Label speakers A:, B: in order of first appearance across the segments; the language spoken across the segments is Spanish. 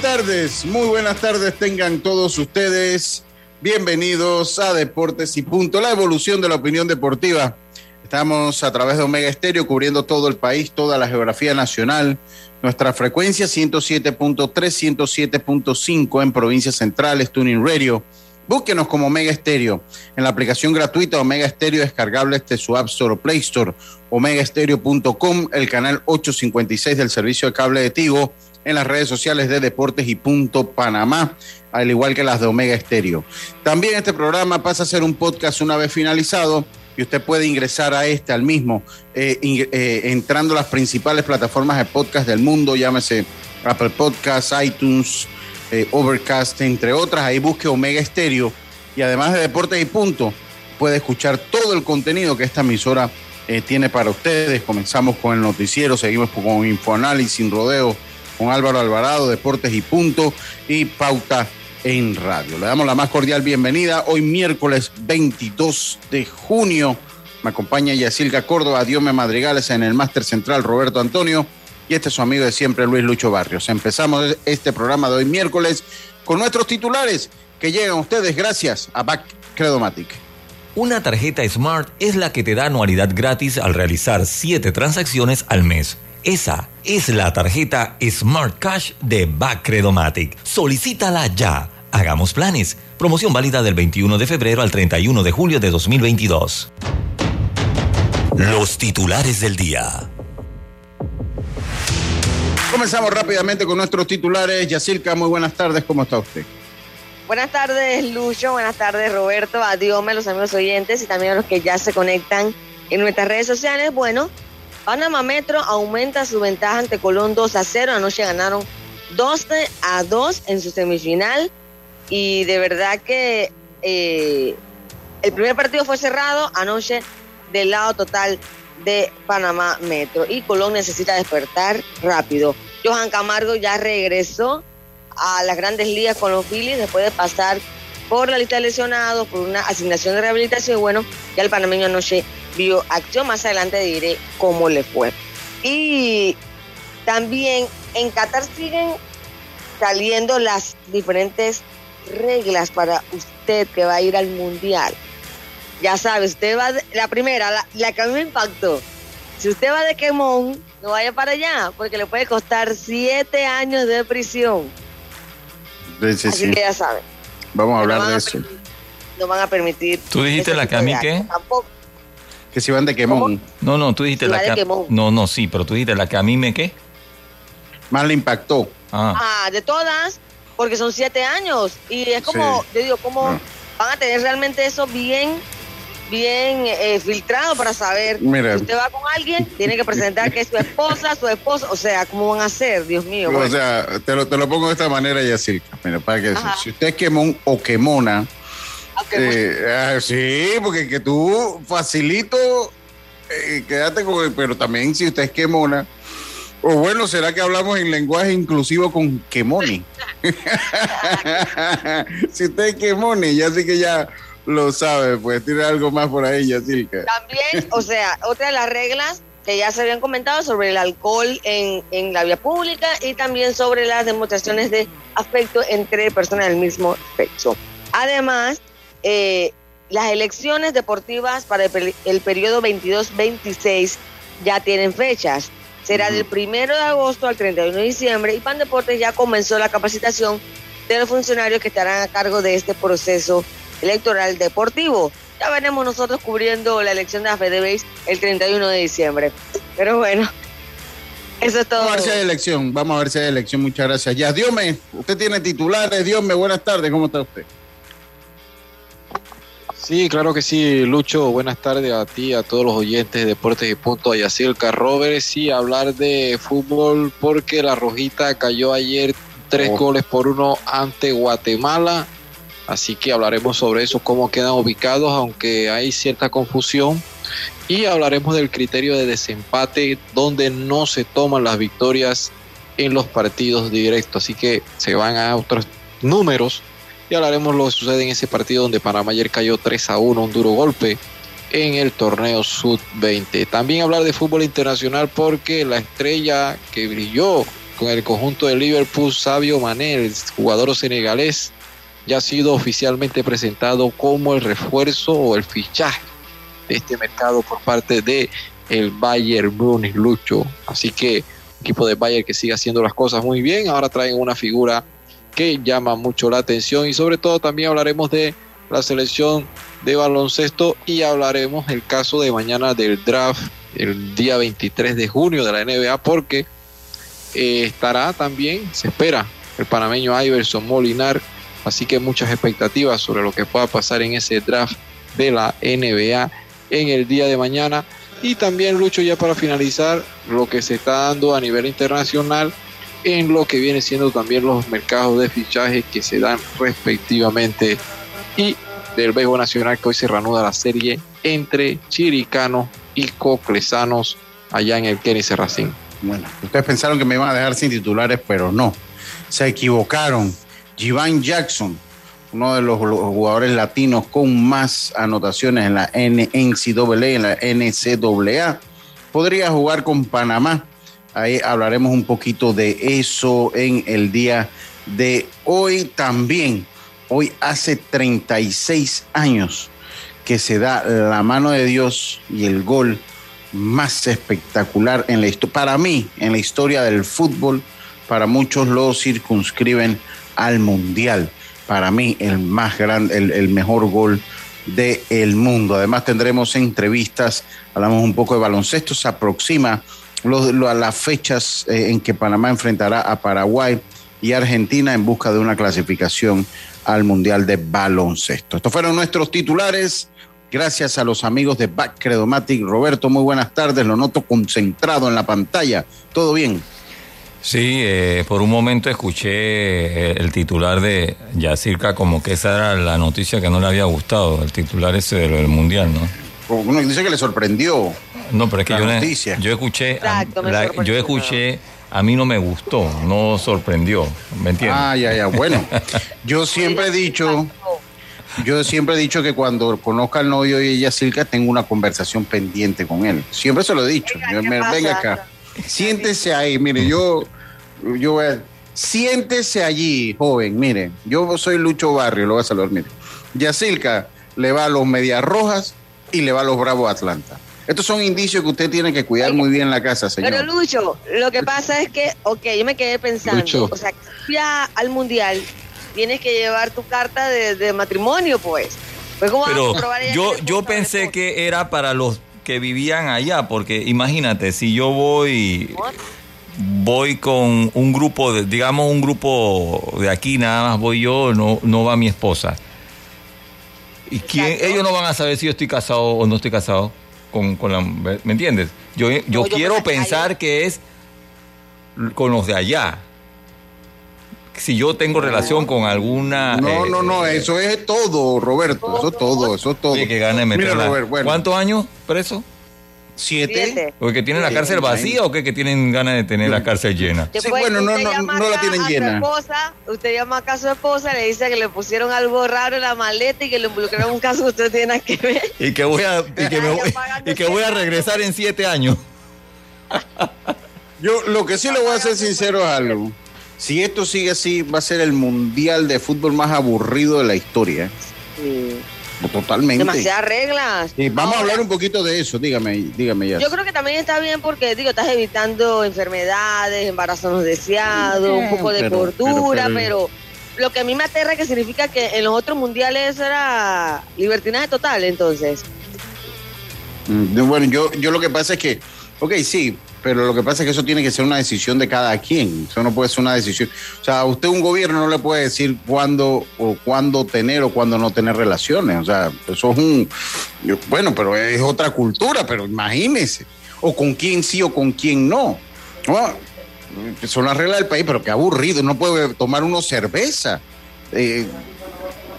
A: Tardes, muy buenas tardes tengan todos ustedes. Bienvenidos a Deportes y Punto, la evolución de la opinión deportiva. Estamos a través de Omega Estéreo cubriendo todo el país, toda la geografía nacional. Nuestra frecuencia 107.3, 107.5 en provincias centrales, Tuning Radio. Búsquenos como Omega Estéreo en la aplicación gratuita Omega Estéreo descargable desde su App Store o Play Store, omegaestereo.com, el canal 856 del servicio de cable de Tigo en las redes sociales de Deportes y Punto Panamá, al igual que las de Omega Estéreo. También este programa pasa a ser un podcast una vez finalizado y usted puede ingresar a este, al mismo, eh, eh, entrando a las principales plataformas de podcast del mundo, llámese Apple Podcasts, iTunes, eh, Overcast, entre otras. Ahí busque Omega Estéreo y además de Deportes y Punto, puede escuchar todo el contenido que esta emisora tiene para ustedes. Comenzamos con el noticiero, seguimos con Infoanálisis sin rodeo con Álvaro Alvarado, Deportes y Punto y Pauta en Radio. Le damos la más cordial bienvenida hoy miércoles 22 de junio. Me acompaña Yacilca Córdoba, Diome Madrigales en el Máster Central Roberto Antonio y este es su amigo de siempre Luis Lucho Barrios. Empezamos este programa de hoy miércoles con nuestros titulares que llegan a ustedes gracias a Back Credomatic.
B: Una tarjeta Smart es la que te da anualidad gratis al realizar 7 transacciones al mes. Esa es la tarjeta Smart Cash de Bacredomatic. Solicítala ya. Hagamos planes. Promoción válida del 21 de febrero al 31 de julio de 2022. Los titulares del día.
A: Comenzamos rápidamente con nuestros titulares. Yacilca, muy buenas tardes. ¿Cómo está usted?
C: Buenas tardes, Lucho. Buenas tardes, Roberto. Adiós, los amigos oyentes y también a los que ya se conectan en nuestras redes sociales. Bueno, Panamá Metro aumenta su ventaja ante Colón 2 a 0. Anoche ganaron 12 a 2 en su semifinal. Y de verdad que eh, el primer partido fue cerrado anoche del lado total de Panamá Metro. Y Colón necesita despertar rápido. Johan Camargo ya regresó a las grandes ligas con los Phillies después de pasar por la lista de lesionados, por una asignación de rehabilitación. Y bueno, ya el panameño anoche vio acción. Más adelante diré cómo le fue. Y también en Qatar siguen saliendo las diferentes reglas para usted que va a ir al mundial. Ya sabe, usted va, la primera, la, que a mí me impactó. Si usted va de quemón, no vaya para allá, porque le puede costar siete años de prisión. Así que ya sabe.
A: Vamos a hablar de eso.
C: No van a permitir.
B: ¿Tú dijiste la que a mí qué?
C: Tampoco
A: que se iban de quemón.
B: No, no, tú dijiste la que... No, no, sí, pero tú dijiste la que a mí me qué.
A: Más le impactó.
C: Ah. ah de todas, porque son siete años. Y es como, yo digo, ¿cómo ah. van a tener realmente eso bien bien eh, filtrado para saber Mira. si usted va con alguien, tiene que presentar que es su esposa, su esposo, o sea, ¿cómo van a hacer? Dios mío.
A: O sea, te lo, te lo pongo de esta manera, Yacirca. Mira, para que si usted es quemón o quemona, eh, ah, sí, porque que tú facilito, eh, quédate con él, pero también si usted es quemona, o bueno, ¿será que hablamos en lenguaje inclusivo con quemoni? si usted es quemoni, ya sí que ya lo sabe, pues tiene algo más por ahí, Yacirca.
C: También, o sea, otra de las reglas que ya se habían comentado sobre el alcohol en, en la vía pública y también sobre las demostraciones de afecto entre personas del mismo sexo. Además, eh, las elecciones deportivas para el, periodo 22-26 ya tienen fechas. Será del 1 de agosto al 31 de diciembre y Pan Deportes ya comenzó la capacitación de los funcionarios que estarán a cargo de este proceso electoral deportivo. Ya veremos nosotros cubriendo la elección de la FedeBase el 31 de diciembre. Pero bueno, eso es todo.
A: Vamos a ver si hay elección, vamos a ver si hay elección. Muchas gracias. Ya, Dios me, usted tiene titulares. Dios me, buenas tardes, ¿cómo está usted?
D: Sí, claro que sí, Lucho. Buenas tardes a ti, a todos los oyentes de Deportes y Punto, a Yacirca Robert. Sí, hablar de fútbol porque la Rojita cayó ayer tres
A: Oh.
D: goles por uno ante Guatemala. Así que hablaremos sobre eso, cómo quedan ubicados, aunque hay cierta confusión. Y hablaremos del criterio de desempate, donde no se toman las victorias en los partidos directos. Así que se van a otros números y hablaremos lo que sucede en ese partido donde Panamá ayer cayó 3 a 1, un duro golpe en el torneo Sud-20. También hablar de fútbol internacional porque la estrella que brilló con el conjunto de Liverpool, Sabio Mané, el jugador senegalés, ya ha sido oficialmente presentado como el refuerzo o el fichaje de este mercado por parte de el Bayern Múnich Lucho. Así que equipo de Bayern que sigue haciendo las cosas muy bien. Ahora traen una figura que llama mucho la atención. Y sobre todo también hablaremos de la selección de baloncesto y hablaremos el caso de mañana del draft el día 23 de junio de la NBA porque eh, estará también, se espera, el panameño Iverson Molinar, así que muchas expectativas sobre lo que pueda pasar en ese draft de la NBA en el día de mañana. Y también Lucho ya para finalizar lo que se está dando a nivel internacional en lo que viene siendo también los mercados de fichaje que se dan respectivamente y del béisbol nacional que hoy se reanuda la serie entre chiricanos y coclesanos allá en el Kenny Serracín.
A: Bueno, ustedes pensaron que me iban a dejar sin titulares, pero no. Se equivocaron. Jivan Jackson, uno de los los jugadores latinos con más anotaciones en la NCAA, en la NCAA, podría jugar con Panamá. Ahí hablaremos un poquito de eso en el día de hoy también. Hoy hace 36 años que se da la mano de Dios y el gol más espectacular en la historia, para mí, en la historia del fútbol, para muchos lo circunscriben al mundial. Para mí, el más grande, el, mejor gol del mundo. Además, tendremos entrevistas, hablamos un poco de baloncesto, se aproxima lo- lo- a las fechas eh, en que Panamá enfrentará a Paraguay y Argentina en busca de una clasificación al Mundial de Baloncesto. Estos fueron nuestros titulares. Gracias a los amigos de Back Credomatic. Roberto, muy buenas tardes. Lo noto concentrado en la pantalla. ¿Todo bien?
E: Sí, eh, por un momento escuché eh, el titular de Yacirca como que esa era la noticia que no le había gustado, el titular ese del Mundial, ¿no?
A: Uno dice que le sorprendió.
E: No, pero es que
A: La
E: yo,
A: noticia.
E: yo escuché,
C: Exacto,
E: la- yo escuché, a mí no me gustó, no sorprendió, ¿me entiendes?
A: Ah, ya, ya. Bueno, yo siempre he dicho, yo siempre he dicho que cuando conozca al novio y ella Silca, tengo una conversación pendiente con él. Siempre se lo he dicho.
C: Venga,
A: Yo
C: ¿qué
A: me- venga acá. Siéntese ahí, mire, yo, yo voy a- siéntese allí, joven, mire, yo soy Lucho Barrio, lo voy a saludar, mire. Yacilca le va a los Medias Rojas y le va a los Bravos Atlanta. Estos son indicios que usted tiene que cuidar muy bien en la casa, señor.
C: Pero Lucho, lo que pasa es que, ok, yo me quedé pensando,
D: Lucho.
C: o sea, ya al mundial tienes que llevar tu carta de, de matrimonio, pues. Pues ¿cómo vas
E: Pero
C: a
E: yo, yo pensé que era para los que vivían allá, porque imagínate, si yo voy, voy con un grupo, de, digamos un grupo de aquí, nada más voy yo, no, no va mi esposa. ¿Y quién? Ellos no van a saber si yo estoy casado o no estoy casado con, con la... ¿Me entiendes? Yo, yo
C: yo
E: quiero pensar
C: allá-
E: que es con los de allá. Si yo tengo relación con alguna...
A: No,
E: eh,
A: no, no,
E: eh,
A: eso es todo, Roberto, eso es todo, eso es todo.
E: Que gana
A: Mira, Robert, bueno,
E: ¿Cuántos años preso?
A: ¿Siete?
C: Siete.
E: ¿Porque tienen la cárcel vacía o qué? Que tienen ganas de tener la cárcel llena.
A: Sí,
C: Después,
A: bueno, no, no, no la tienen
C: a su
A: llena.
C: esposa, usted llama acá a su esposa, le dice que le pusieron algo raro en la maleta y que le involucraron en un caso que usted tiene nada que ver.
E: Y que voy a, y que me voy, y que voy a regresar en siete años.
A: Yo lo que sí le voy a ser sincero es algo. Si esto sigue así, va a ser el mundial de fútbol más aburrido de la historia.
C: Sí.
A: Totalmente.
C: Demasiadas reglas.
A: Sí, vamos a hablar un poquito de eso, dígame, dígame ya.
C: Yo creo que también está bien porque, digo, estás evitando enfermedades, embarazos no deseados, un poco de
A: Pero-
C: cordura,
A: pero-
C: pero, lo que a mí me aterra que significa que en los otros mundiales era libertinaje total, entonces.
A: Mm, Bueno, yo, yo lo que pasa es que, ok, sí, pero lo que pasa es que eso tiene que ser una decisión de cada quien. Eso no puede ser una decisión. O sea, a usted un gobierno no le puede decir cuándo o cuándo tener o cuándo no tener relaciones. O sea, eso es un, bueno, pero es otra cultura, pero imagínese. O con quién sí o con quién no. No, son las reglas del país, pero qué aburrido. No puede tomar uno cerveza. Eh,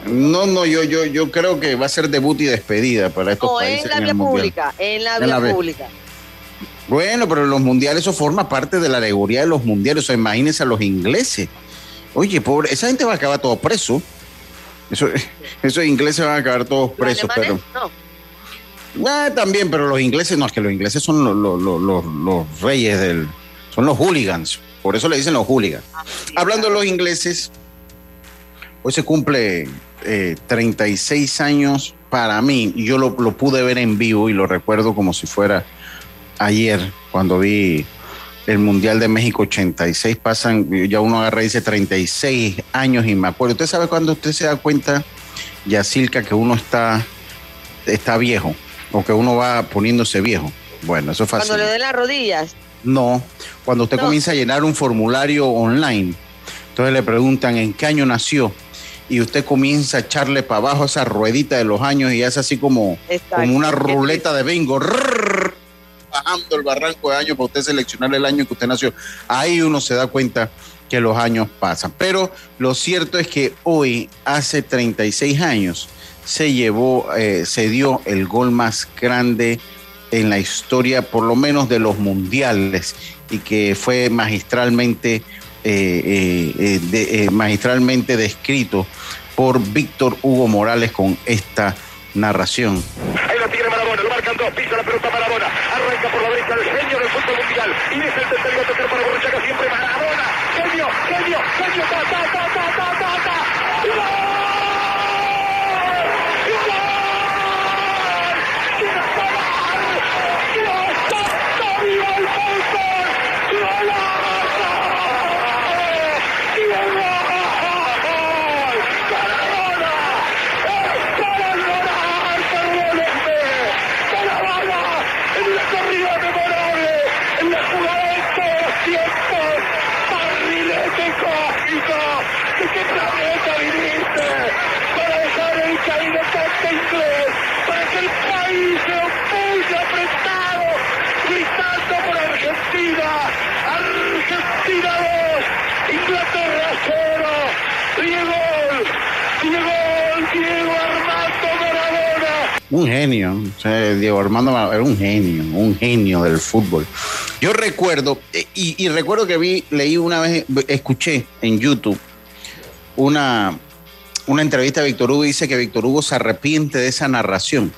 A: no, no, yo, yo, yo creo que va a ser debut y despedida para estos
C: O
A: países.
C: en la vía pública, en la vía
A: la vía.
C: pública.
A: Bueno, pero los mundiales, eso forma parte de la alegoría de los mundiales. O sea, imagínense a los ingleses. Oye, pobre, esa gente va a acabar todo preso. Eso, esos ingleses van a acabar todos presos, pero.
C: no.
A: Ah, también, pero los ingleses, no, es que los ingleses son los, los- los- los- los reyes del. Son los hooligans. Por eso le dicen los hooligans.
C: Sí,
A: Hablando de los ingleses, hoy se cumple eh, 36 años para mí. Yo lo, lo pude ver en vivo y lo recuerdo como si fuera ayer, cuando vi el Mundial de México 86. Pasan, ya uno agarra y dice 36 años y me acuerdo. ¿Usted sabe cuando usted se da cuenta, Yacilca, que uno está, está viejo o que uno va poniéndose viejo? Bueno, eso es fácil.
C: Cuando le den las rodillas.
A: No, cuando usted
C: No.
A: comienza a llenar un formulario online, entonces le preguntan en qué año nació y usted comienza a echarle para abajo esa ruedita de los años y es así como,
C: Exacto.
A: como una ruleta de bingo, bajando el barranco de años para usted seleccionar el año que usted nació. Ahí uno se da cuenta que los años pasan. Pero lo cierto es que hoy, hace 36 años, se llevó, eh, se dio el gol más grande en la historia, por lo menos de los mundiales, y que fue magistralmente, eh, eh, magistralmente descrito por Víctor Hugo Morales con esta narración.
F: Ahí lo tiene Marabona, lo marcan dos, pisa la pelota Marabona, arranca por la derecha el genio del mundial y deja el tercer tocar para Borruchaga siempre Marabona, genio, genio, genio, ta, ta, ta, ta, ta, ta, ta. ¡Gol! ¡Gol! ¡Quiere jugar! ¡Dios santo, viva el fútbol! ¡Golazo! ¡Diego! ¡Maradona! ¡Es para llorar, perdónenme! ¡Maradona! En una corrida memorable, en la jugada de todos los tiempos, barrilete cósmico, ¿de qué planeta viniste? Para dejar el caído cante inglés, para que el país se opulle apretado, gritando por Argentina, Argentina 2, Inglaterra 0, Diego, Diego, Diego Armando Maradona.
A: Un genio, o sea, Diego Armando Maradona era un genio, un genio del fútbol. Yo recuerdo, eh, y, y recuerdo que vi, leí una vez, escuché en YouTube una, una entrevista a Víctor Hugo y dice que Víctor Hugo se arrepiente de esa narración.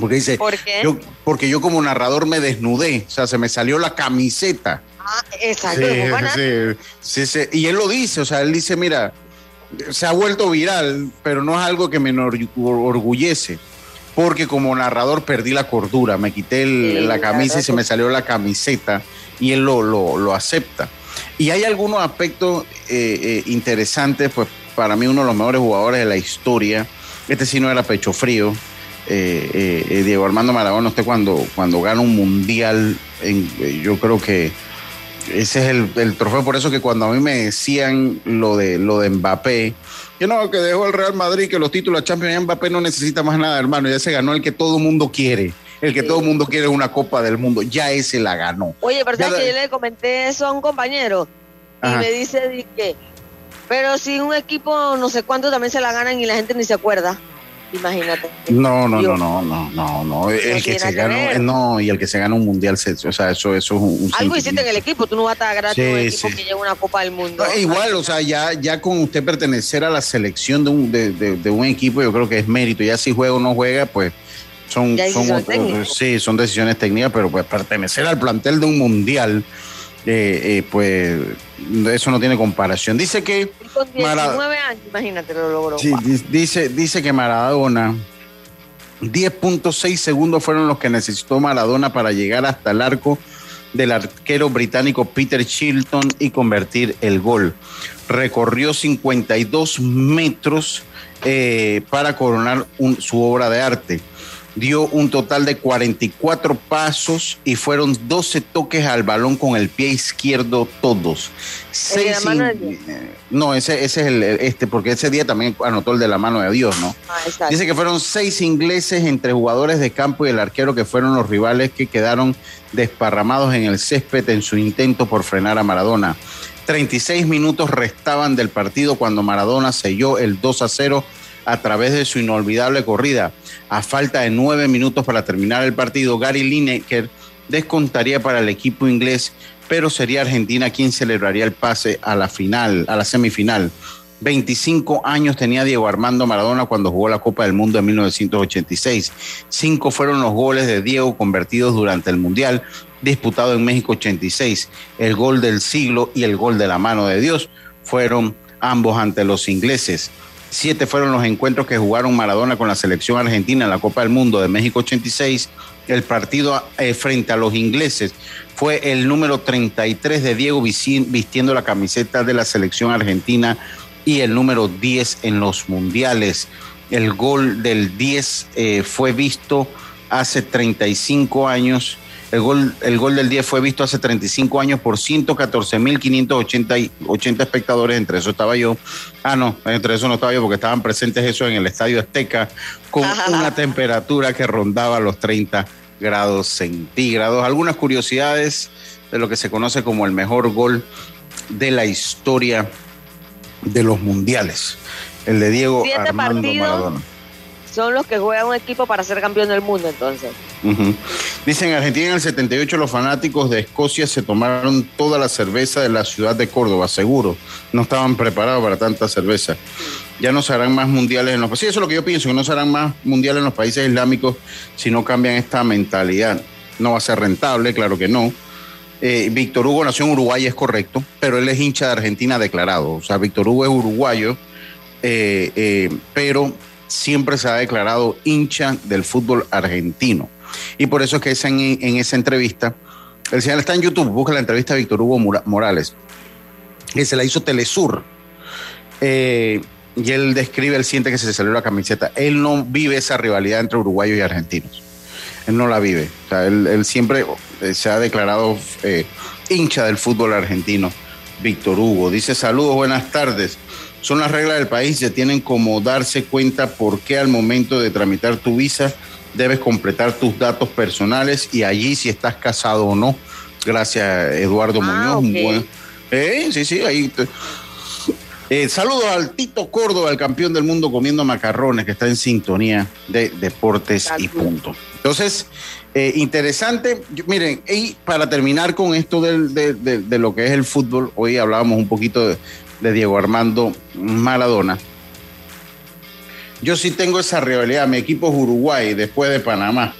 A: Porque dice,
C: ¿Por qué?
A: yo, porque yo como narrador me desnudé, o sea, se me salió la camiseta.
C: Ah, exacto.
A: Sí, sí. Y él lo dice, o sea, él dice, mira, se ha vuelto viral, pero no es algo que me orgullece, porque como narrador perdí la cordura, me quité el-
C: Sí,
A: la camisa y se me salió la camiseta y él lo, lo, lo acepta. Y hay algunos aspectos eh, eh, interesantes, pues para mí uno de los mejores jugadores de la historia, este sí no era pecho frío, eh, eh, Diego Armando Maradona, usted cuando, cuando gana un mundial, en- yo creo que ese es el, el trofeo, por eso que cuando a mí me decían lo de lo de Mbappé, que no, que dejó el Real Madrid, que los títulos de Champions, Mbappé no necesita más nada, hermano, ya se ganó el que todo el mundo quiere, el que
C: Sí.
A: todo el mundo quiere una Copa del Mundo, ya ese la ganó.
C: Oye, pero ¿sabes
A: da-
C: que yo le comenté eso a un compañero? Y me dice di que, pero si un equipo no sé cuánto también se la ganan y la gente ni se acuerda. Imagínate.
A: No, no, no,
C: Dios.
A: no, no, no, no, el que se ganó,
C: ver.
A: no, y el que se gana un mundial, o sea, eso, eso es un,
C: Algo hiciste en el equipo, tú no vas a estar gratis
A: Sí,
C: un equipo
A: sí.
C: que lleva una Copa del Mundo.
A: No, igual, o sea, ya, ya con usted pertenecer a la selección de un, de, de- de un equipo, yo creo que es mérito. Ya si juega o no juega, pues son, son otros- sí, son decisiones técnicas, pero pues pertenecer al plantel de un mundial, eh, eh, pues eso no tiene comparación. Dice que
C: Y con 19
A: Mara-
C: años, imagínate, lo logró.
A: Sí, dice, dice que Maradona, 10.6 segundos fueron los que necesitó Maradona para llegar hasta el arco del arquero británico Peter Chilton y convertir el gol. Recorrió 52 metros eh, para coronar su obra de arte dio un total de 44 pasos y fueron 12 toques al balón con el pie izquierdo todos. Seis no, ese, ese es el este, porque ese día también anotó el de la mano de Dios, ¿no? Ah, Dice que fueron seis ingleses entre jugadores de campo y el arquero que fueron los rivales que quedaron desparramados en el césped en su intento por frenar a Maradona. 36 minutos restaban del partido cuando Maradona selló el 2 a 0 a través de su inolvidable corrida. A falta de nueve minutos para terminar el partido, Gary Lineker descontaría para el equipo inglés, pero sería Argentina quien celebraría el pase a la final, a la semifinal. 25 años tenía Diego Armando Maradona cuando jugó la Copa del Mundo en 1986. Cinco fueron los goles de Diego convertidos durante el Mundial disputado en México 86. El gol del siglo y el gol de la mano de Dios fueron ambos ante los ingleses. Siete fueron los encuentros que jugaron Maradona con la selección argentina en la Copa del Mundo de México 86. El partido eh, frente a los ingleses fue el número 33 de Diego vistiendo la camiseta de la selección argentina y el número 10 en los mundiales. El gol del 10 eh, fue visto hace 35 años el gol, el gol del 10 fue visto hace 35 años por 114.580 espectadores, entre eso estaba yo. Ah, no, entre eso no estaba yo porque estaban presentes eso en el Estadio Azteca con una temperatura que rondaba los 30 grados centígrados. Algunas curiosidades de lo que se conoce como el mejor gol de la historia de los mundiales. El de Diego Armando Maradona
C: son los que juegan un equipo para ser campeón del mundo entonces.
A: Dicen en Argentina en el 78 los fanáticos de Escocia se tomaron toda la cerveza de la ciudad de Córdoba, seguro. No estaban preparados para tanta cerveza. Ya no se harán más mundiales en los países. Sí, eso es lo que yo pienso, que no se harán más mundiales en los países islámicos si no cambian esta mentalidad. No va a ser rentable, claro que no. Eh, Víctor Hugo nació en Uruguay, es correcto, pero él es hincha de Argentina declarado. O sea, Víctor Hugo es uruguayo, eh, eh, pero siempre se ha declarado hincha del fútbol argentino. Y por eso es que en, esa entrevista, el señor está en YouTube, busca la entrevista de Víctor Hugo Morales, que se la hizo Telesur. Eh, y él describe, él siente que se le salió la camiseta. Él no vive esa rivalidad entre uruguayos y argentinos. Él no la vive. Él, siempre eh, se ha declarado eh, hincha del fútbol argentino. Víctor Hugo dice: Saludos, buenas tardes son las reglas del país, se tienen como darse cuenta por qué al momento de tramitar tu visa debes completar tus datos personales y allí si estás casado o no. Gracias, Eduardo ah, Muñoz. Eh, sí, sí, ahí. Eh, saludos al Tito Córdoba, el campeón del mundo comiendo macarrones, que está en sintonía de deportes y punto. Entonces, eh, interesante. miren, y para terminar con esto de, de, lo que es el fútbol, hoy hablábamos un poquito de, de Diego Armando Maradona. Yo sí tengo esa rivalidad. Mi equipo es Uruguay después de Panamá.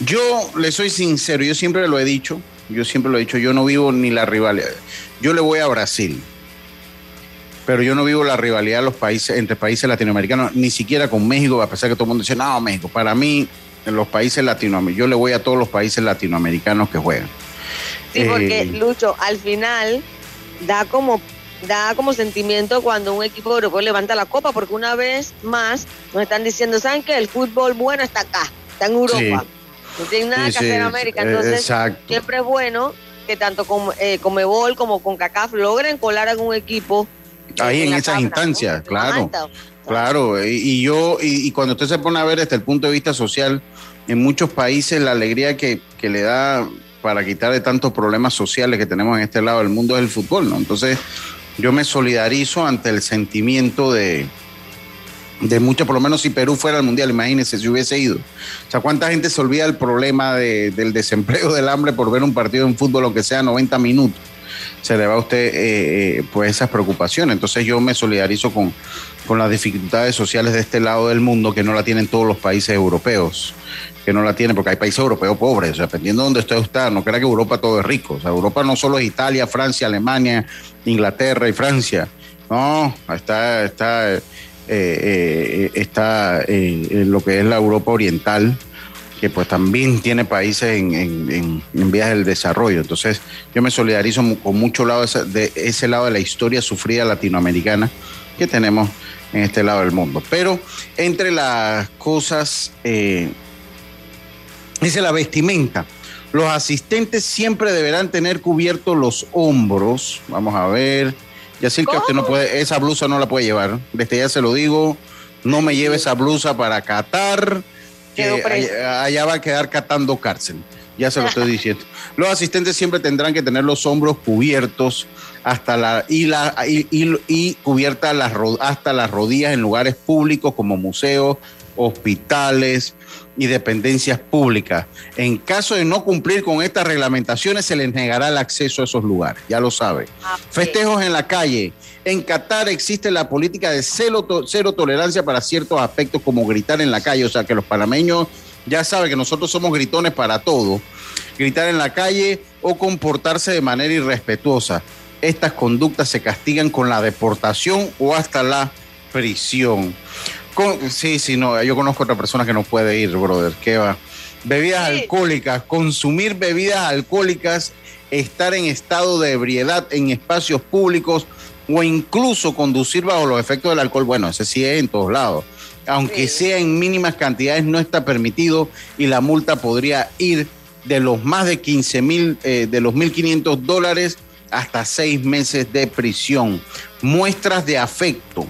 A: Yo le soy sincero, yo siempre lo he dicho, yo siempre lo he dicho, yo no vivo ni la rivalidad. Yo le voy a Brasil, pero yo no vivo la rivalidad de los países, entre países latinoamericanos, ni siquiera con México, a pesar que todo el mundo dice, no, México, para mí, en los países latinoamericanos, yo le voy a todos los países latinoamericanos que juegan.
C: Sí, porque eh, Lucho, al final da como da como sentimiento cuando un equipo europeo levanta la copa, porque una vez más nos están diciendo, ¿saben que El fútbol bueno está acá, está en Europa. No tiene nada que hacer en América. Eh, Entonces, siempre es bueno que tanto como eh, Comebol como con CACAF logren colar a un equipo.
A: Ahí en, esas instancias, claro. Claro, y, yo, y, cuando usted se pone a ver desde el punto de vista social, en muchos países la alegría que, que le da para quitar de tantos problemas sociales que tenemos en este lado del mundo es el fútbol, ¿no? Entonces, yo me solidarizo ante el sentimiento de, de mucho, por lo menos si Perú fuera al Mundial, imagínense si hubiese ido. O sea, ¿cuánta gente se olvida del problema del desempleo, del hambre por ver un partido en fútbol, aunque sea 90 minutos? Se le va a usted eh, eh, pues esas preocupaciones. Entonces yo me solidarizo con, con las dificultades sociales de este lado del mundo que no la tienen todos los países europeos que no la tienen, porque hay países europeos pobres, o dependiendo de dónde usted está, no crea que Europa todo es rico, o sea, Europa no solo es Italia, Francia, Alemania, Inglaterra y Francia, no, está, está, eh, eh, está en lo que es la Europa oriental, que pues también tiene países en, en, en, vías del desarrollo. Entonces yo me solidarizo con mucho lado de ese lado de la historia sufrida latinoamericana que tenemos en este lado del mundo. Pero entre las cosas, eh, dice la vestimenta. Los asistentes siempre deberán tener cubiertos los hombros. Vamos a ver. Ya que usted no puede, esa blusa no la puede llevar. Desde ya se lo digo. No me lleve esa blusa para Qatar que allá, va a quedar catando cárcel. Ya se lo estoy diciendo. Los asistentes siempre tendrán que tener los hombros cubiertos hasta la y la y, y, cubierta las, hasta las rodillas en lugares públicos como museos, hospitales y dependencias públicas. En caso de no cumplir con estas reglamentaciones, se les negará el acceso a esos lugares. Ya lo sabe. Ah, Festejos en la calle. En Qatar existe la política de cero, cero tolerancia para ciertos aspectos como gritar en la calle. O sea que los panameños ya saben que nosotros somos gritones para todo. Gritar en la calle o comportarse de manera irrespetuosa. Estas conductas se castigan con la deportación o hasta la prisión. Sí, sí, no, yo conozco a otra persona que no puede ir, brother. ¿Qué va? Bebidas alcohólicas, consumir bebidas alcohólicas, estar en estado de ebriedad en espacios públicos o incluso conducir bajo los efectos del alcohol, bueno, ese sí es en todos lados. Aunque sea en mínimas cantidades, no está permitido y la multa podría ir de los más de 15 mil, eh, de los 1.500 dólares hasta seis meses de prisión. Muestras de afecto,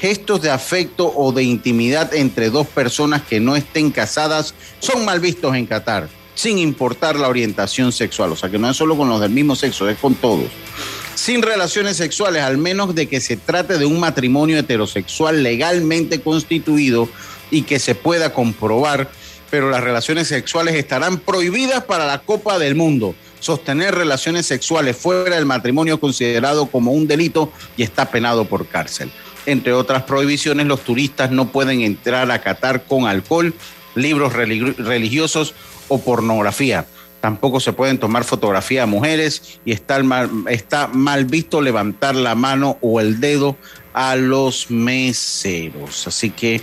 A: gestos de afecto o de intimidad entre dos personas que no estén casadas son mal vistos en Qatar, sin importar la orientación sexual. O sea que no es solo con los del mismo sexo, es con todos sin relaciones sexuales, al menos de que se trate de un matrimonio heterosexual legalmente constituido y que se pueda comprobar, pero las relaciones sexuales estarán prohibidas para la Copa del Mundo. Sostener relaciones sexuales fuera del matrimonio es considerado como un delito y está penado por cárcel. Entre otras prohibiciones, los turistas no pueden entrar a Qatar con alcohol, libros religiosos o pornografía. Tampoco se pueden tomar fotografías a mujeres y está mal, está mal visto levantar la mano o el dedo a los meseros. Así que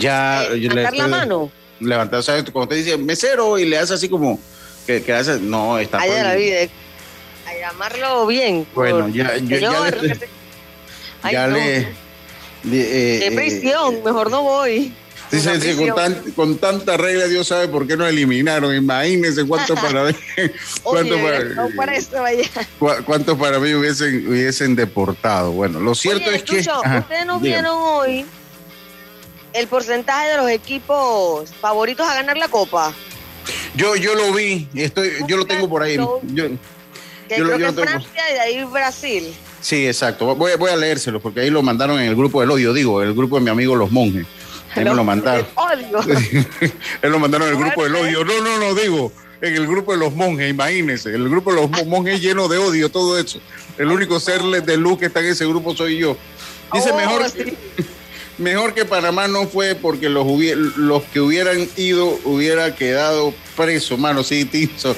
A: ya...
C: Eh, ¿Levantar la mano?
A: Levantar, ¿sabes? Como te dice mesero y le hace así como... Que, que hace, no, está...
C: Ay, la vida. A llamarlo bien.
A: Bueno, ya, yo, ya le... ya le
C: eh, Qué prisión, mejor no voy.
A: Dicen, sí, con, con, tanta regla, Dios sabe por qué nos eliminaron. Imagínense cuánto para mí. cuánto para, cuánto para mí hubiesen, hubiesen deportado. Bueno, lo cierto es que.
C: Ustedes no vieron hoy el porcentaje de los equipos favoritos a ganar la Copa.
A: Yo, yo lo vi, estoy, yo lo tengo por ahí. Yo,
C: yo, creo que Francia y de ahí Brasil.
A: Sí, exacto. Voy, voy a leérselo porque ahí lo mandaron en el grupo del odio, digo, el grupo de mi amigo Los Monjes. Me lo mandaron. Él lo mandaron en el grupo del odio. No, no, no, digo, en el grupo de los monjes, imagínense. El grupo de los monjes lleno de odio, todo eso. El único ser de luz que está en ese grupo soy yo. Dice oh, mejor, mejor que Panamá no fue porque los, los que hubieran ido hubiera quedado preso, mano, sí, Tinso.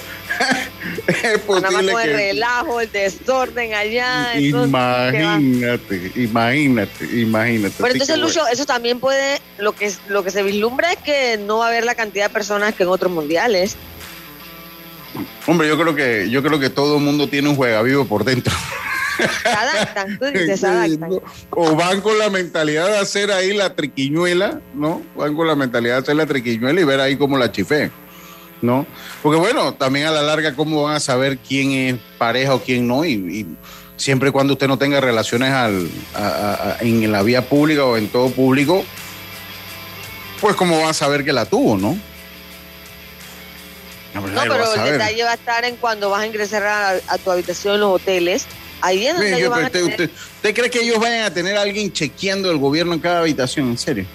C: es posible que... el relajo, el desorden allá.
A: Imagínate, imagínate, imagínate.
C: Pero entonces, Lucho, eso también puede, lo que, lo que se vislumbra es que no va a haber la cantidad de personas que en otros mundiales.
A: Hombre, yo creo que, yo creo que todo el mundo tiene un juega vivo por dentro.
C: Se adaptan, tú dices, se adaptan.
A: O van con la mentalidad de hacer ahí la triquiñuela, ¿no? Van con la mentalidad de hacer la triquiñuela y ver ahí cómo la chifé. ¿no? Porque bueno, también a la larga, ¿cómo van a saber quién es pareja o quién no? Y, siempre y cuando usted no tenga relaciones al, en la vía pública o en todo público, pues cómo van a saber que la tuvo, ¿no?
C: No, pero el detalle va a estar en cuando vas a ingresar a, tu habitación en los hoteles. Ahí es donde ellos van a tener...
A: usted, usted, cree que ellos vayan a tener a alguien chequeando el gobierno en cada habitación? ¿En serio?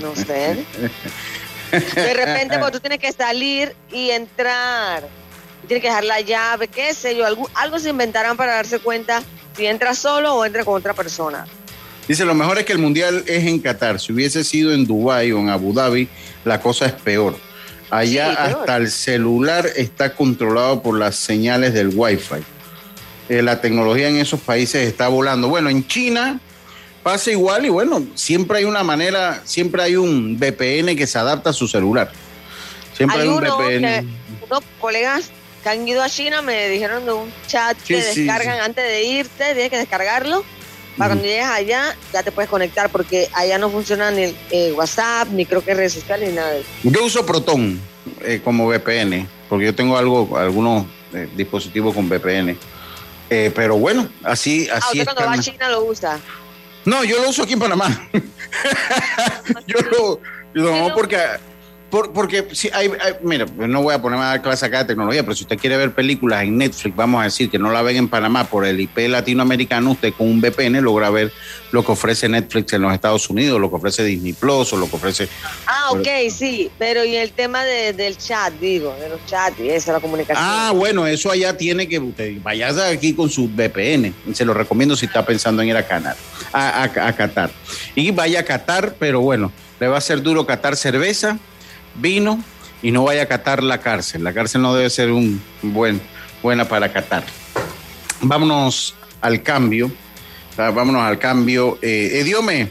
C: No sé. De repente, cuando tú tienes que salir y entrar, tienes que dejar la llave, qué sé yo, algo, algo se inventarán para darse cuenta si entra solo o entra con otra persona.
A: Dice, lo mejor es que el mundial es en Qatar. Si hubiese sido en Dubái o en Abu Dhabi, la cosa es peor. Allá hasta el celular está controlado por las señales del Wi-Fi. Eh, la tecnología en esos países está volando. Bueno, en China pasa igual y bueno, siempre hay una manera, siempre hay un VPN que se adapta a su celular. Siempre hay, un VPN.
C: Que, unos colegas que han ido a China me dijeron de un chat que descargan antes de irte, tienes que descargarlo. Para cuando llegues allá, ya te puedes conectar porque allá no funciona ni el, WhatsApp, ni creo que redes sociales, ni nada de eso.
A: Yo uso Proton eh, como VPN, porque yo tengo algo, algunos eh, dispositivos con VPN. Eh, pero bueno, así,
C: ah,
A: así.
C: Ah, cuando va a China lo usa.
A: No, yo lo uso aquí en Panamá. yo lo, no, porque porque si hay, mira, no voy a ponerme a dar clase acá de tecnología, pero si usted quiere ver películas en Netflix, vamos a decir que no la ven en Panamá por el IP latinoamericano, usted con un VPN logra ver lo que ofrece Netflix en los Estados Unidos, lo que ofrece Disney Plus o lo que ofrece.
C: Ah, ok, sí, pero y el tema del chat, digo, de los chats y esa, la comunicación.
A: Ah, bueno, eso allá tiene que usted vaya aquí con su VPN. Se lo recomiendo si está pensando en ir a Qatar, a, a, a Qatar. Y vaya a Qatar, pero bueno, le va a ser duro catar cerveza vino y no vaya a catar la cárcel. La cárcel no debe ser un buen, buena para catar. Vámonos al cambio. Ah, vámonos al cambio. Eh, Ediome,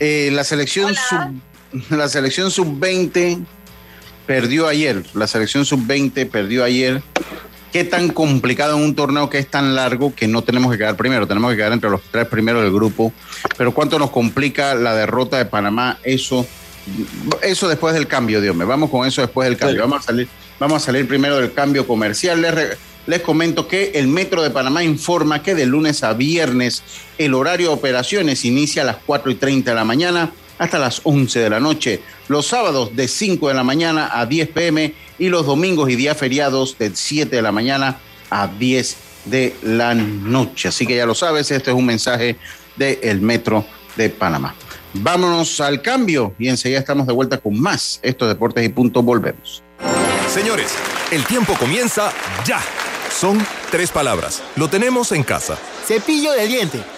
A: eh, la selección sub, la selección sub-20 perdió ayer. La selección sub-20 perdió ayer. ¿Qué tan complicado en un torneo que es tan largo que no tenemos que quedar primero? Tenemos que quedar entre los tres primeros del grupo. Pero ¿cuánto nos complica la derrota de Panamá? Eso eso después del cambio, Dios me Vamos con eso después del cambio. Vamos, a salir, vamos a salir primero del cambio comercial. Les, les comento que el Metro de Panamá informa que de lunes a viernes el horario de operaciones inicia a las 4 y 30 de la mañana hasta las 11 de la noche. Los sábados de 5 de la mañana a 10 pm y los domingos y días feriados de 7 de la mañana a 10 de la noche. Así que ya lo sabes, este es un mensaje del Metro de Panamá. Vámonos al cambio y enseguida estamos de vuelta con más. Estos deportes y punto, volvemos.
G: Señores, el tiempo comienza ya. Son tres palabras. Lo tenemos en casa.
H: Cepillo de diente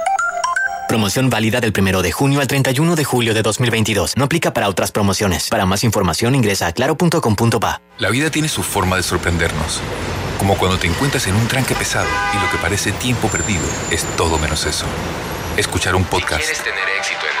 I: Promoción válida del 1 de junio al 31 de julio de 2022. No aplica para otras promociones. Para más información ingresa a claro.com.pa.
J: La vida tiene su forma de sorprendernos. Como cuando te encuentras en un tranque pesado y lo que parece tiempo perdido es todo menos eso. Escuchar un podcast.
K: quieres tener éxito en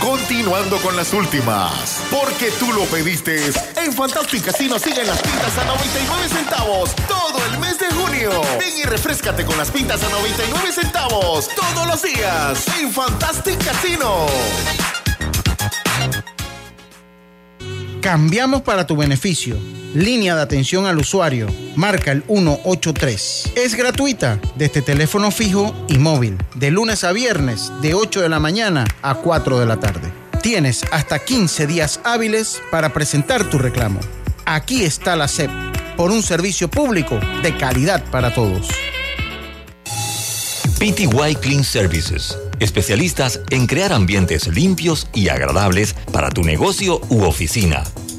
L: Continuando con las últimas, porque tú lo pediste. En Fantastic Casino siguen las pintas a 99 centavos todo el mes de junio. Ven y refrescate con las pintas a 99 centavos todos los días en Fantastic Casino.
M: Cambiamos para tu beneficio. Línea de atención al usuario. Marca el 183. Es gratuita desde teléfono fijo y móvil. De lunes a viernes, de 8 de la mañana a 4 de la tarde. Tienes hasta 15 días hábiles para presentar tu reclamo. Aquí está la SEP, por un servicio público de calidad para todos.
E: PTY Clean Services, especialistas en crear ambientes limpios y agradables para tu negocio u oficina.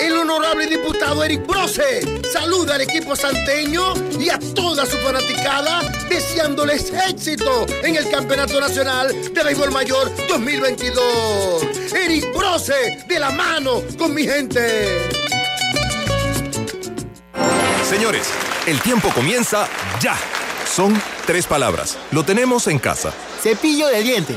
N: El honorable diputado Eric Brose saluda al equipo santeño y a toda su fanaticada deseándoles éxito en el Campeonato Nacional de Béisbol Mayor 2022. Eric Brose de la mano con mi gente.
G: Señores, El tiempo comienza ya. Son tres palabras. Lo tenemos en casa.
H: Cepillo de diente.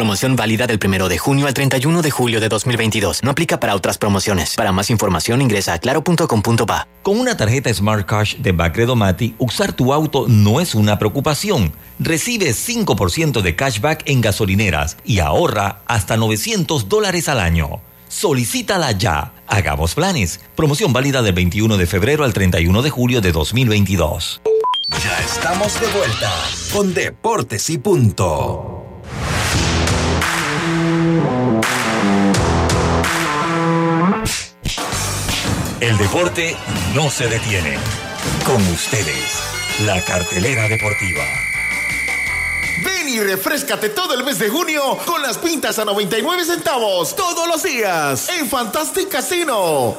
I: Promoción válida del 1 de junio al 31 de julio de 2022. No aplica para otras promociones. Para más información ingresa a claro.com.pa.
E: Con una tarjeta Smart Cash de Bacredo Mati, usar tu auto no es una preocupación. Recibe 5% de cashback en gasolineras y ahorra hasta 900 dólares al año. Solicítala ya. Hagamos planes. Promoción válida del 21 de febrero al 31 de julio de 2022.
B: Ya estamos de vuelta con Deportes y Punto.
E: El deporte no se detiene. Con ustedes, la cartelera deportiva.
L: Ven y refrescate todo el mes de junio con las pintas a 99 centavos todos los días en Fantastic Casino.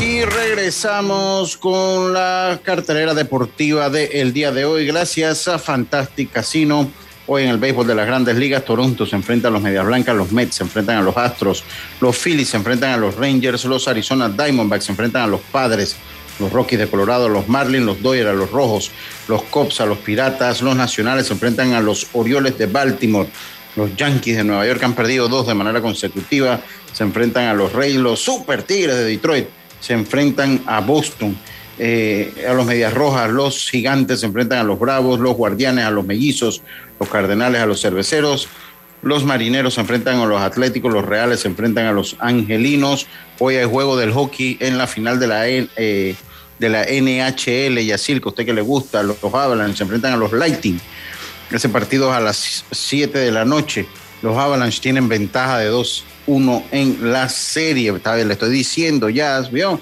A: Y regresamos con la cartelera deportiva del día de hoy. Gracias a Fantastic Casino. Hoy en el béisbol de las grandes ligas, Toronto se enfrenta a los Medias Blancas, los Mets se enfrentan a los Astros, los Phillies se enfrentan a los Rangers, los Arizona Diamondbacks se enfrentan a los Padres, los Rockies de Colorado, los Marlins, los Dodgers a los Rojos, los Cubs a los Piratas, los Nacionales se enfrentan a los Orioles de Baltimore, los Yankees de Nueva York han perdido dos de manera consecutiva, se enfrentan a los Reyes, los Super Tigres de Detroit se enfrentan a Boston. Eh, a los Medias Rojas, los Gigantes se enfrentan a los Bravos, los Guardianes a los Mellizos, los Cardenales a los Cerveceros, los Marineros se enfrentan a los Atléticos, los Reales se enfrentan a los Angelinos. Hoy hay juego del hockey en la final de la, eh, de la NHL, Yacil, que a usted que le gusta, los, Avalanche se enfrentan a los Lightning. Ese partido es a las 7 de la noche. Los Avalanche tienen ventaja de 2-1 en la serie. Le estoy diciendo ya, ¿vio?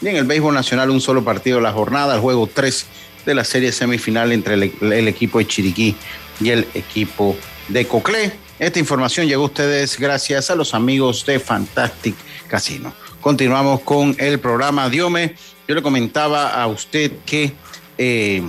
A: Y en el béisbol nacional un solo partido de la jornada, el juego 3 de la serie semifinal entre el, equipo de Chiriquí y el equipo de Coclé. Esta información llegó a ustedes gracias a los amigos de Fantastic Casino. Continuamos con el programa Diome. Yo le comentaba a usted que, eh,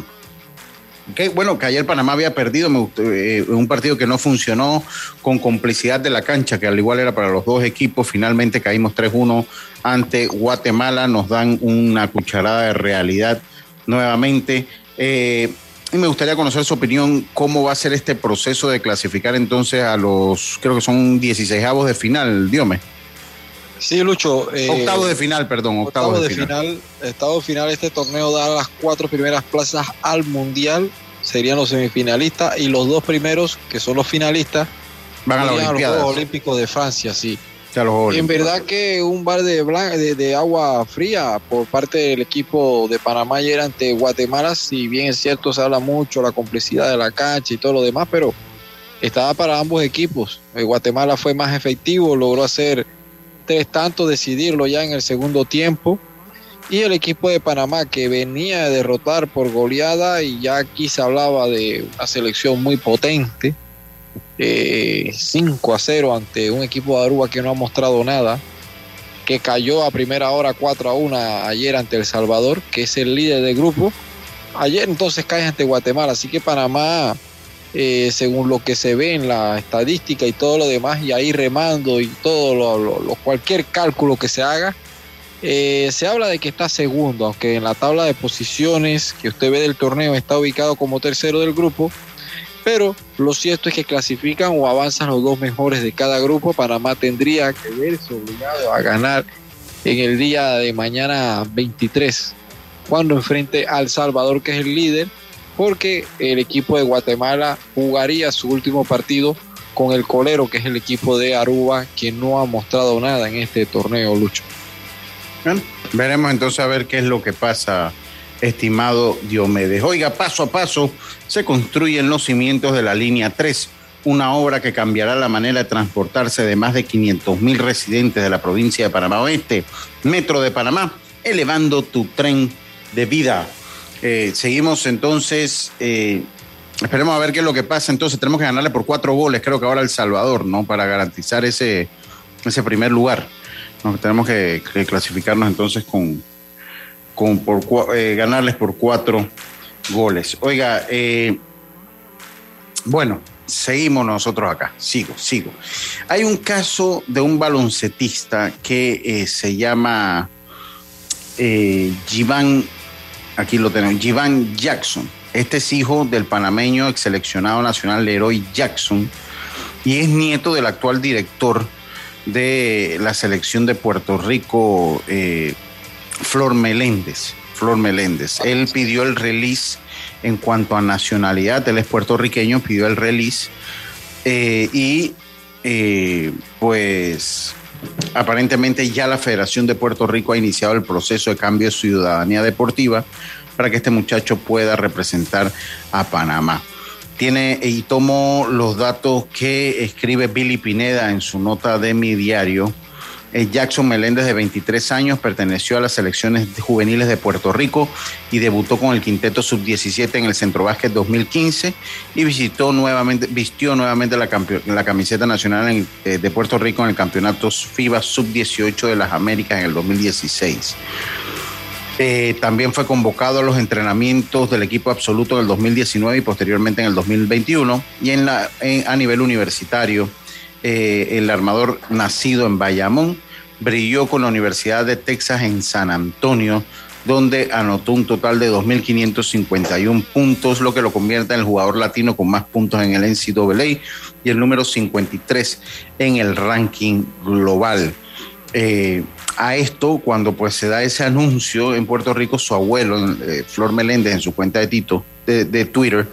A: que bueno, que ayer Panamá había perdido eh, un partido que no funcionó con complicidad de la cancha, que al igual era para los dos equipos. Finalmente caímos 3-1 ante Guatemala. Nos dan una cucharada de realidad nuevamente. Eh, y me gustaría conocer su opinión, cómo va a ser este proceso de clasificar entonces a los, creo que son 16 avos de final, Diome.
D: Sí, Lucho.
A: Eh, octavo de final, perdón, octavo,
D: octavo de, final. final. Octavo final, este torneo da las cuatro primeras plazas al Mundial, serían los semifinalistas, y los dos primeros, que son los finalistas,
A: van a, la
D: los
A: Olimpiadas.
D: Juegos Olímpicos de Francia, sí.
A: Los
D: en verdad que un bar de, de, de, agua fría por parte del equipo de Panamá ayer ante Guatemala, si bien es cierto se habla mucho la complicidad de la cancha y todo lo demás, pero estaba para ambos equipos. El Guatemala fue más efectivo, logró hacer tres tantos, decidirlo ya en el segundo tiempo. Y el equipo de Panamá que venía a derrotar por goleada y ya aquí se hablaba de una selección muy potente. Eh, 5 a 0 ante un equipo de Aruba que no ha mostrado nada, que cayó a primera hora 4 a 1 ayer ante El Salvador, que es el líder del grupo. Ayer entonces cae ante Guatemala, así que Panamá, eh, según lo que se ve en la estadística y todo lo demás, y ahí remando y todo lo, cualquier cálculo que se haga, eh, se habla de que está segundo, aunque en la tabla de posiciones que usted ve del torneo está ubicado como tercero del grupo pero lo cierto es que clasifican o avanzan los dos mejores de cada grupo. Panamá tendría que verse obligado a ganar en el día de mañana 23, cuando enfrente al Salvador, que es el líder, porque el equipo de Guatemala jugaría su último partido con el colero, que es el equipo de Aruba, que no ha mostrado nada en este torneo, Lucho.
A: Veremos entonces a ver qué es lo que pasa estimado Diomedes. Oiga, paso a paso se construyen los cimientos de la línea 3, una obra que cambiará la manera de transportarse de más de 500 mil residentes de la provincia de Panamá Oeste, Metro de Panamá, elevando tu tren de vida. Eh, seguimos entonces eh, Esperemos a ver qué es lo que pasa. Entonces tenemos que ganarle por cuatro goles, creo que ahora El Salvador, ¿no? Para garantizar ese, ese primer lugar. ¿no? Tenemos que clasificarnos entonces con, con por, eh, ganarles por cuatro goles. Oiga, eh, bueno, seguimos nosotros acá. Sigo, sigo. Hay un caso de un baloncetista que eh, se llama eh, Jivan, aquí lo tenemos, Jivan Jackson. Este es hijo del panameño ex seleccionado nacional Leroy Jackson y es nieto del actual director de la selección de Puerto Rico, Flor Meléndez. Flor Meléndez. Él pidió el release en cuanto a nacionalidad, él es puertorriqueño, pidió el release eh, y eh, pues aparentemente ya la Federación de Puerto Rico ha iniciado el proceso de cambio de ciudadanía deportiva para que este muchacho pueda representar a Panamá. Tiene y tomo los datos que escribe Billy Pineda en su nota de mi diario. Eh, Jackson Meléndez, de 23 años, perteneció a las selecciones juveniles de Puerto Rico y debutó con el quinteto sub-17 en el Centro Básquet 2015 y visitó nuevamente, vistió nuevamente la, camiseta nacional eh, de Puerto Rico en el campeonato FIBA sub-18 de las Américas en el 2016. Eh, también fue convocado a los entrenamientos del equipo absoluto en el 2019 y posteriormente en el 2021. Y en la, en- a nivel universitario, el armador nacido en Bayamón brilló con la Universidad de Texas en San Antonio, donde anotó un total de 2.551 puntos, lo que lo convierte en el jugador latino con más puntos en el NCAA y el número 53 en el ranking global. Eh, a esto, cuando pues se da ese anuncio en Puerto Rico, su abuelo, eh, Flor Meléndez, en su cuenta de Tito, de, Twitter,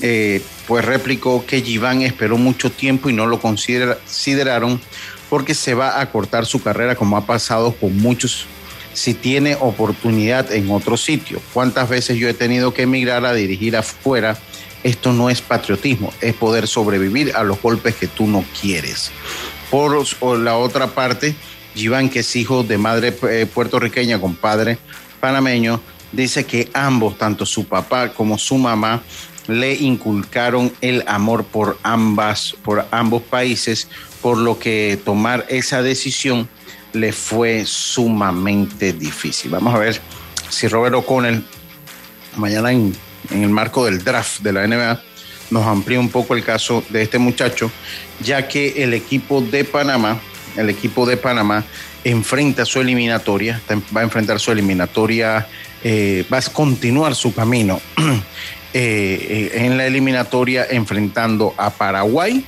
A: eh, pues replicó que Giván esperó mucho tiempo y no lo considera- consideraron porque se va a cortar su carrera como ha pasado con muchos si tiene oportunidad en otro sitio. ¿Cuántas veces yo he tenido que emigrar a dirigir afuera? Esto no es patriotismo, es poder sobrevivir a los golpes que tú no quieres. Por la otra parte, Giván, que es hijo de madre eh, puertorriqueña con padre panameño, dice que ambos, tanto su papá como su mamá, le inculcaron el amor por ambas, por ambos países, por lo que tomar esa decisión le fue sumamente difícil. Vamos a ver si Robert O'Connell mañana en, el marco del draft de la NBA nos amplía un poco el caso de este muchacho, ya que el equipo de Panamá, el equipo de Panamá enfrenta su eliminatoria, va a enfrentar su eliminatoria, eh, va a continuar su camino eh, eh, en la eliminatoria enfrentando a Paraguay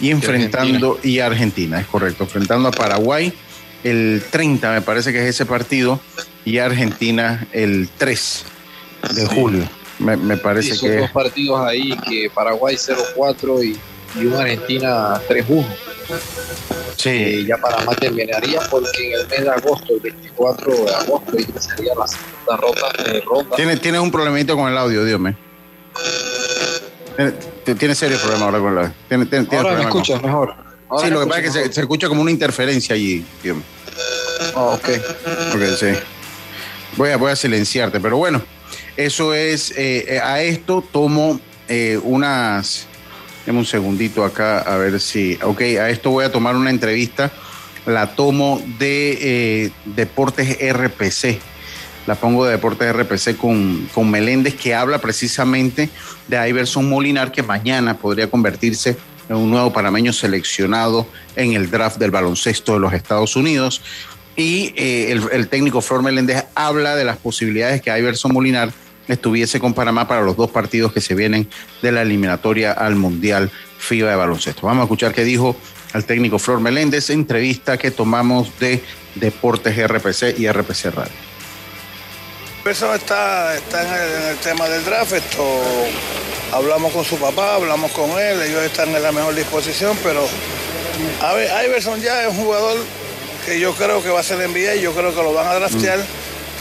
A: y enfrentando y Argentina, es correcto, enfrentando a Paraguay el 30 me parece que es ese partido y Argentina el 3 de julio. Me, me parece
D: Sí, son
A: que
D: dos partidos ahí que Paraguay 0-4 y, y un Argentina 3-1.
A: Sí.
D: ya Panamá terminaría porque en el mes de agosto, el 24 de agosto, sería la segunda ronda. eh, ronda.
A: tiene, tiene un problemito con el audio, Dios mío. Tiene, serios problemas ahora con audio. Tiene, tiene- tiene
D: Ahora me
A: problemas con-
D: escuchas mejor. Ahora
A: Sí, lo que pasa es que
D: escuchas
A: se, se escucha como una interferencia allí.
D: Ah, ok.
A: Ok, sí. Voy a, voy a silenciarte, pero bueno, eso es, eh, eh, a esto tomo eh, unas, deme un segundito acá, a ver si, ok, a esto voy a tomar una entrevista, la tomo de eh, Deportes RPC, la pongo de Deportes RPC con, con Meléndez, que habla precisamente de Iverson Molinar, que mañana podría convertirse en un nuevo panameño seleccionado en el draft del baloncesto de los Estados Unidos. Y eh, el, técnico Flor Meléndez habla de las posibilidades que Iverson Molinar estuviese con Panamá para los dos partidos que se vienen de la eliminatoria al Mundial FIBA de baloncesto. Vamos a escuchar qué dijo el técnico Flor Meléndez, entrevista que tomamos de Deportes RPC y RPC Radio.
O: Person está, está en, el, en el tema del draft. Esto, hablamos con su papá, hablamos con él, ellos están en la mejor disposición, pero a ver, Iverson ya es un jugador que yo creo que va a ser NBA y yo creo que lo van a draftear.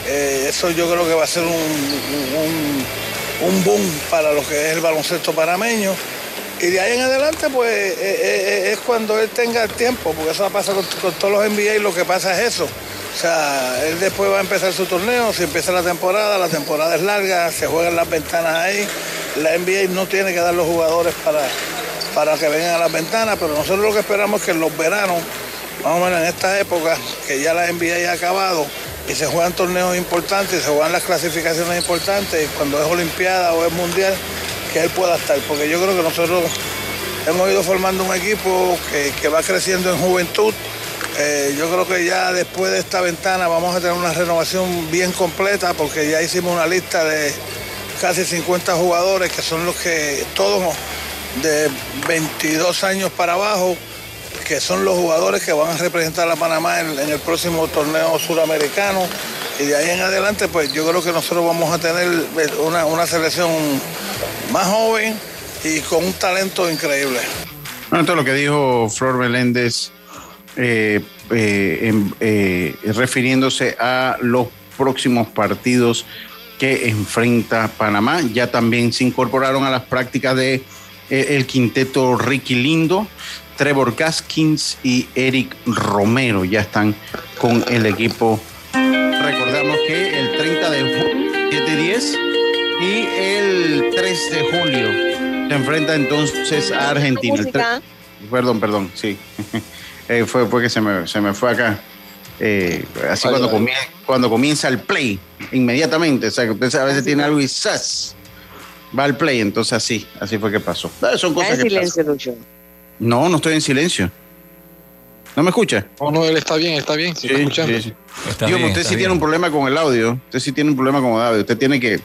O: Eh, eso yo creo que va a ser un, un, un boom para lo que es el baloncesto panameño. Y de ahí en adelante, pues eh, eh, es cuando él tenga el tiempo, porque eso pasa con, con todos los NBA y lo que pasa es eso. O sea, él después va a empezar su torneo, si empieza la temporada, la temporada es larga, se juegan las ventanas ahí la NBA no tiene que dar los jugadores para, para que vengan a las ventanas, pero nosotros lo que esperamos es que en los veranos, más o menos en esta época, que ya la NBA ha acabado y se juegan torneos importantes, se juegan las clasificaciones importantes, cuando es Olimpiada o es Mundial, que él pueda estar, porque yo creo que nosotros hemos ido formando un equipo que, que va creciendo en juventud. Eh, yo creo que ya después de esta ventana vamos a tener una renovación bien completa porque ya hicimos una lista de casi 50 jugadores que son los que todos de 22 años para abajo, que son los jugadores que van a representar a Panamá en, el próximo torneo suramericano. Y de ahí en adelante, pues yo creo que nosotros vamos a tener una, una selección más joven y con un talento increíble.
A: Bueno, esto es lo que dijo Flor Meléndez, eh, eh, eh, refiriéndose a los próximos partidos que enfrenta Panamá. Ya también se incorporaron a las prácticas de el quinteto Ricky Lindo, Trevor Gaskins y Eric Romero. Ya están con el equipo. Recordamos que el 30 de julio, 7-10 y el 3 de julio se enfrenta entonces a Argentina. El. Perdón, perdón, sí. Eh, fue porque se me, se me fue acá. Eh, así
D: Vale,
A: cuando,
D: vale.
A: comienza, cuando comienza el play, inmediatamente. O sea, que usted a veces tiene algo y ¡zas! Va al play, entonces así, así fue que pasó. Eh, Son
C: Está en
A: que
C: silencio, Lucho.
A: No, no estoy en silencio. ¿No me escucha?
D: No, no, él está bien, está bien, sí, está escuchando.
A: sí, sí.
P: Está
A: Digo,
P: bien,
A: usted
P: está
A: sí
P: bien.
A: tiene un problema con el audio. Usted sí tiene un problema con el audio. Usted tiene que.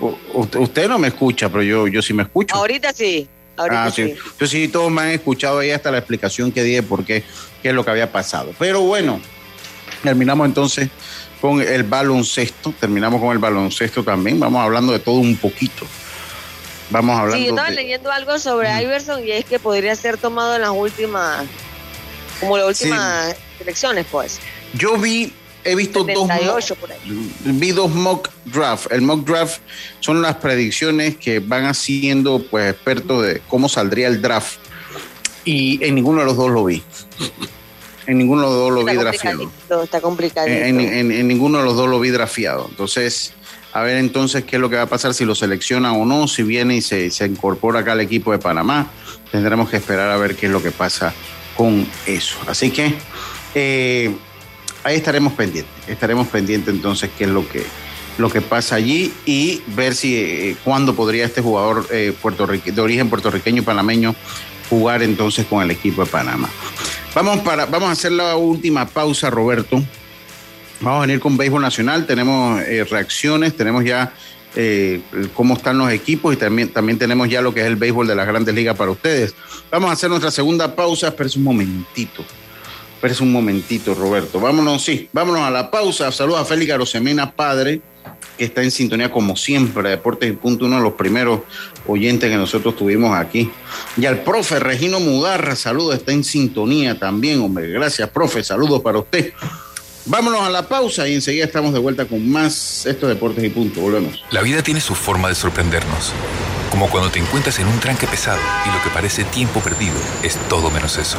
A: u- u- usted no me escucha, pero yo, yo sí me escucho.
C: Ahorita sí. Ahorita
A: Ah, sí.
C: sí.
A: Entonces sí, todos me han escuchado ahí hasta la explicación que di de por qué, qué es lo que había pasado. Pero bueno, terminamos entonces con el baloncesto. Terminamos con el baloncesto también. Vamos hablando de todo un poquito. Vamos
C: Sí, yo
A: hablando
C: estaba
A: de...
C: leyendo algo sobre Iverson y es que podría ser tomado en las últimas, como las últimas elecciones, pues.
A: Yo vi, he visto dos...
C: 78 por ahí.
A: vi dos mock draft. El mock draft son las predicciones que van haciendo pues expertos de cómo saldría el draft. Y en ninguno de los dos lo vi. En ninguno de los dos lo vi
C: Está complicadito, está complicadito.
A: En, en- en ninguno de los dos lo vi drafteado. Entonces, a ver entonces qué es lo que va a pasar, si lo selecciona o no, si viene y se, se incorpora acá al equipo de Panamá. Tendremos que esperar a ver qué es lo que pasa con eso. Así que eh, ahí estaremos pendientes. Estaremos pendientes entonces qué es lo que, lo que pasa allí y ver si eh, cuándo podría este jugador eh, de origen puertorriqueño panameño jugar entonces con el equipo de Panamá. Vamos, para, vamos a hacer la última pausa, Roberto. Vamos a venir con béisbol nacional, tenemos eh, reacciones, tenemos ya cómo están los equipos y también, también tenemos ya lo que es el béisbol de las grandes ligas para ustedes. Vamos a hacer nuestra segunda pausa, espérese un momentito. Espérese un momentito, Roberto. Vámonos, sí, vámonos a la pausa. Saludos a Félix Arosemena, padre, que está en sintonía como siempre, Deportes y Punto, uno de los primeros oyentes que nosotros tuvimos aquí. Y al profe Regino Mudarra, saludos, está en sintonía también, hombre. Gracias, profe, saludos para usted. Vámonos a la pausa y enseguida estamos de vuelta con más estos Deportes y Punto. Volvemos.
J: La vida tiene su forma de sorprendernos. Como cuando te encuentras en un tranque pesado y lo que parece tiempo perdido es todo menos eso.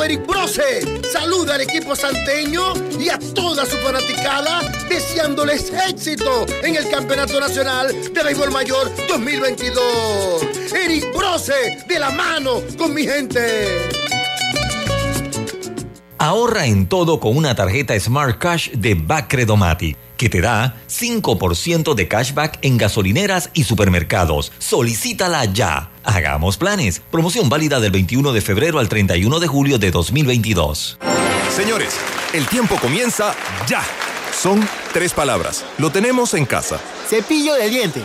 N: Eric Brose saluda al equipo santeño y a toda su fanaticada deseándoles éxito en el Campeonato Nacional de Béisbol Mayor 2022. Eric Brose de la mano con mi gente.
E: Ahorra en todo con una tarjeta Smart Cash de Bacredomatic que te da 5% de cashback en gasolineras y supermercados. Solicítala ya. Hagamos planes. Promoción válida del 21 de febrero al 31 de julio de 2022.
G: Señores, el tiempo comienza ya. Son tres palabras. Lo tenemos en casa.
H: Cepillo de diente.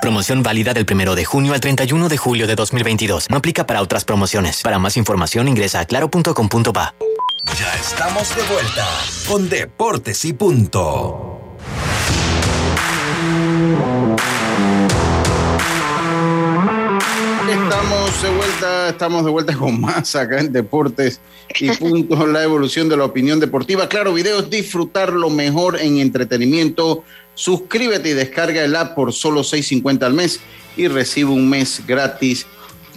I: Promoción válida del 1 de junio al 31 de julio de 2022. No aplica para otras promociones. Para más información ingresa a claro.com.pa.
B: Ya estamos de vuelta con Deportes y Punto.
A: Estamos de vuelta, estamos de vuelta con más acá en Deportes y Punto, la evolución de la opinión deportiva. Claro, videos, disfrutar lo mejor en entretenimiento. Suscríbete y descarga el app por solo 6.50 al mes y recibe un mes gratis.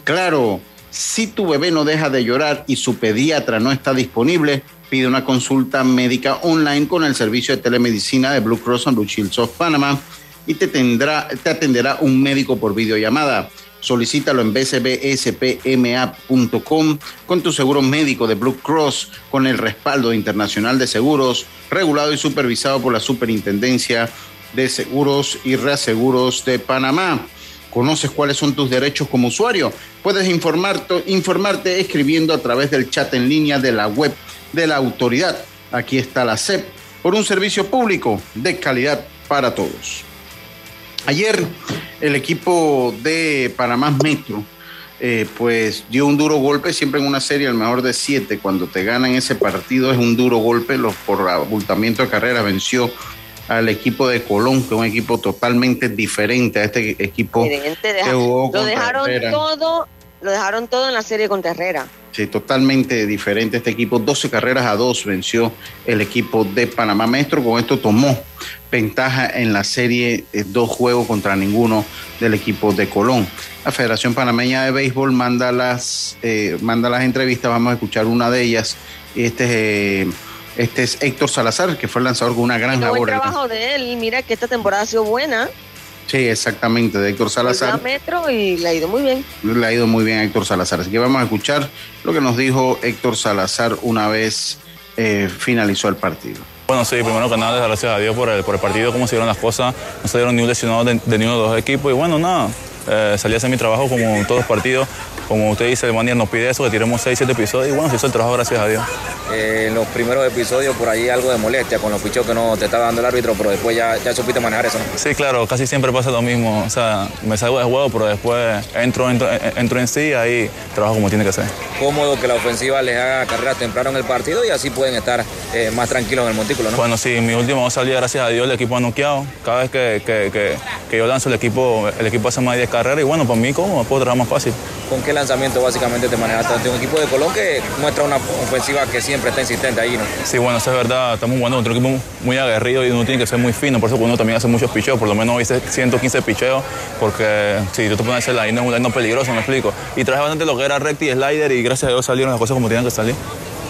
A: Claro, si tu bebé no deja de llorar y su pediatra no está disponible, pide una consulta médica online con el servicio de telemedicina de Blue Cross and Blue Shield of Panama y te, tendrá, te atenderá un médico por videollamada. Solicítalo en bcbspma.com con tu seguro médico de Blue Cross con el respaldo internacional de seguros, regulado y supervisado por la Superintendencia de Seguros y Reaseguros de Panamá. ¿Conoces cuáles son tus derechos como usuario? Puedes informarte, informarte escribiendo a través del chat en línea de la web de la autoridad. Aquí está la CEP por un servicio público de calidad para todos. Ayer el equipo de Panamá Metro eh, pues dio un duro golpe, siempre en una serie, el mejor de siete, cuando te ganan ese partido es un duro golpe, los, por abultamiento de carrera venció al equipo de Colón, que es un equipo totalmente diferente a este equipo
C: Diferente, deja-
A: que jugó
C: lo dejaron
A: Herrera.
C: todo, lo dejaron todo en la serie contra Herrera.
A: Sí, totalmente diferente este equipo. 12 carreras a 2 venció el equipo de Panamá Maestro. Con esto tomó ventaja en la serie, eh, dos juegos contra ninguno del equipo de Colón. La Federación Panameña de Béisbol manda las, eh, manda las entrevistas. Vamos a escuchar una de ellas. Este es, eh, este es Héctor Salazar, que fue el lanzador con una gran
C: Buen
A: labor.
C: trabajo de él. Mira que esta temporada ha sido buena.
A: Sí, exactamente, de Héctor
C: Volvió a
A: Salazar.
C: Metro y le ha ido muy bien.
A: le ha ido muy bien a Héctor Salazar. Así que vamos a escuchar lo que nos dijo Héctor Salazar una vez eh, finalizó el partido.
Q: Bueno, sí, primero que nada, gracias a Dios por el, por el partido, cómo se dieron las cosas. No se dieron ni un lesionado de, de ninguno de los equipos. Y bueno, nada, eh, salí a hacer mi trabajo como en todos los partidos. Como usted dice, el Manier nos pide eso, que tiremos 6, 7 episodios. Y bueno, se hizo el trabajo, gracias a Dios.
R: Eh, en los primeros episodios por ahí algo de molestia con los pichos que no te estaba dando el árbitro, pero después ya, ya supiste manejar eso. ¿no?
Q: Sí, claro, casi siempre pasa lo mismo. O sea, me salgo de juego, pero después entro, entro, entro en sí y ahí trabajo como tiene que ser.
R: Cómodo que la ofensiva les haga carreras temprano en el partido y así pueden estar eh, más tranquilos en el montículo, ¿no?
Q: Bueno, sí, mi última dos salidas, gracias a Dios, el equipo ha noqueado. Cada vez que, que, que, que yo lanzo, el equipo, el equipo hace más de 10 carreras y bueno, para mí, ¿cómo? Puedo trabajar más fácil.
R: ¿Con qué lanzamiento básicamente te manejaste ante un equipo de Colón que muestra una ofensiva que siempre está insistente ahí, ¿no?
Q: Sí, bueno, eso es verdad. Estamos jugando un equipo muy aguerrido y uno tiene que ser muy fino. Por eso uno también hace muchos picheos. Por lo menos hice 115 picheos. Porque si tú te pones la line, es un line peligroso, me explico. Y traje bastante lo que era recta y slider y gracias a Dios salieron las cosas como tenían que salir.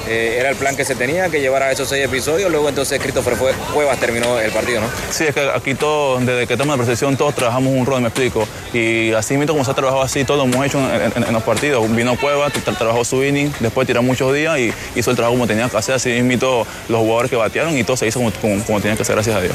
R: Eh, era el plan que se tenía, que llevara esos seis episodios, luego entonces Christopher Cuevas terminó el partido, ¿no?
Q: Sí, es que aquí todos, desde que estamos en la percepción, todos trabajamos un rol, me explico. Y así mismo como se ha trabajado así, todo lo hemos hecho en, los partidos. Vino Cueva, tra- trabajó su inning, después tiró muchos días y hizo el trabajo como tenía que hacer. Así mismo los jugadores que batearon y todo se hizo como, como, como tenía que hacer, gracias a Dios.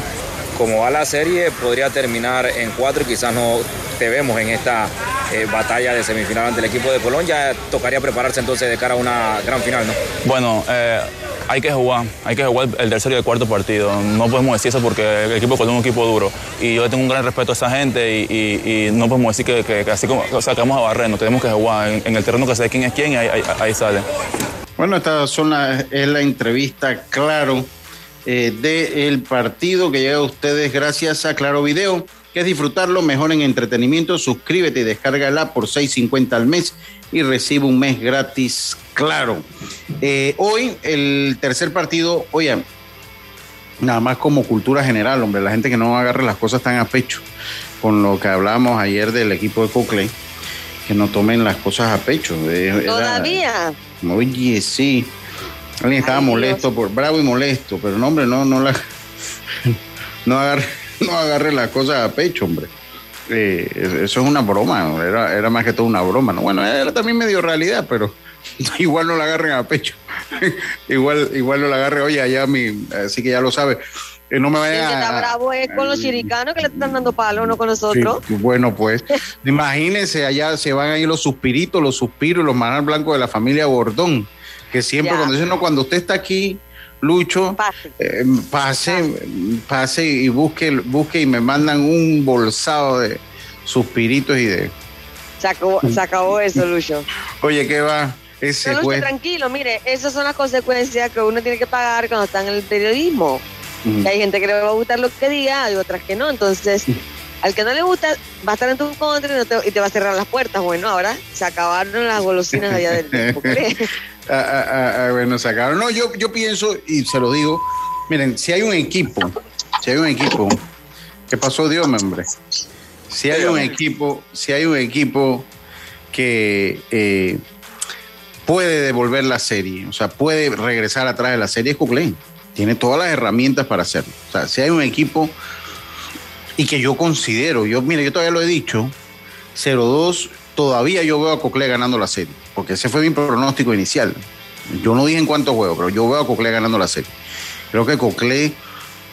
R: Como va la serie, podría terminar en cuatro y quizás no te vemos en esta eh, batalla de semifinal ante el equipo de Colón. Ya tocaría prepararse entonces de cara a una gran final, ¿no?
Q: Bueno, eh, hay que jugar, hay que jugar el tercer y el cuarto partido. No podemos decir eso porque el equipo de Colón es un equipo duro. Y yo tengo un gran respeto a esa gente y, y- y no podemos decir que, que- que así como, o vamos a barrernos, tenemos que jugar en, en el terreno que sé quién es quién y ahí, ahí- ahí sale.
A: Bueno, esta son la- es la entrevista, claro, eh, del partido que llega a ustedes gracias a Claro Video. que es disfrutarlo mejor en entretenimiento? Suscríbete y descárgala por 6.50 al mes y recibe un mes gratis, claro. Eh, hoy el tercer partido, oye, nada más como cultura general, hombre, la gente que no agarre las cosas tan a pecho, con lo que hablábamos ayer del equipo de Cocle, que no tomen las cosas a pecho. Eh, era-
C: Todavía.
A: Oye, sí. Alguien estaba
C: Ay, Dios.
A: molesto, por, bravo y molesto, pero no, hombre, no, no la, no agarre, no agarre las cosas a pecho, hombre. Eh, eso es una broma, era, era más que todo una broma, ¿no? Bueno, era también medio realidad, pero igual no la agarren a pecho. igual, igual no la agarre, oye, allá mi, así que ya lo sabe. Eh, no me
C: El que está
A: a,
C: bravo es con los chiricanos que le están dando palo, no con nosotros.
A: Sí, bueno, pues imagínense, allá se van ahí los suspiritos, los suspiros, los manar blancos de la familia Bordón, que siempre
C: Ya.
A: cuando dicen, no, cuando usted está aquí, Lucho, eh, pase, pase y busque, busque y me mandan un bolsado de suspiritos y de...
C: Se acabó, se acabó eso, Lucho.
A: Oye, ¿qué va? Ese
C: Lucho, tranquilo, mire, esas son las consecuencias que uno tiene que pagar cuando está en el periodismo. Hay gente que le va a gustar lo que diga, hay otras que no. Entonces, al que no le gusta, va a estar en tu contra y, no te, y te va a cerrar las puertas. Bueno, ahora se acabaron las golosinas allá del tiempo.
A: Ah, ah, ah, ah, sacaron. No, yo, yo pienso, y se lo digo, miren, si hay un equipo, si hay un equipo, ¿qué pasó Dios, hombre? Si hay un equipo, si hay un equipo que eh, puede devolver la serie, o sea, puede regresar atrás de la serie, es Cuclén. Tiene todas las herramientas para hacerlo. O sea, si hay un equipo y que yo considero, yo, mire, yo todavía lo he dicho, 0-2, todavía yo veo a Coclé ganando la serie, porque ese fue mi pronóstico inicial. Yo no dije en cuántos juegos, pero yo veo a Coclé ganando la serie. Creo que Coclé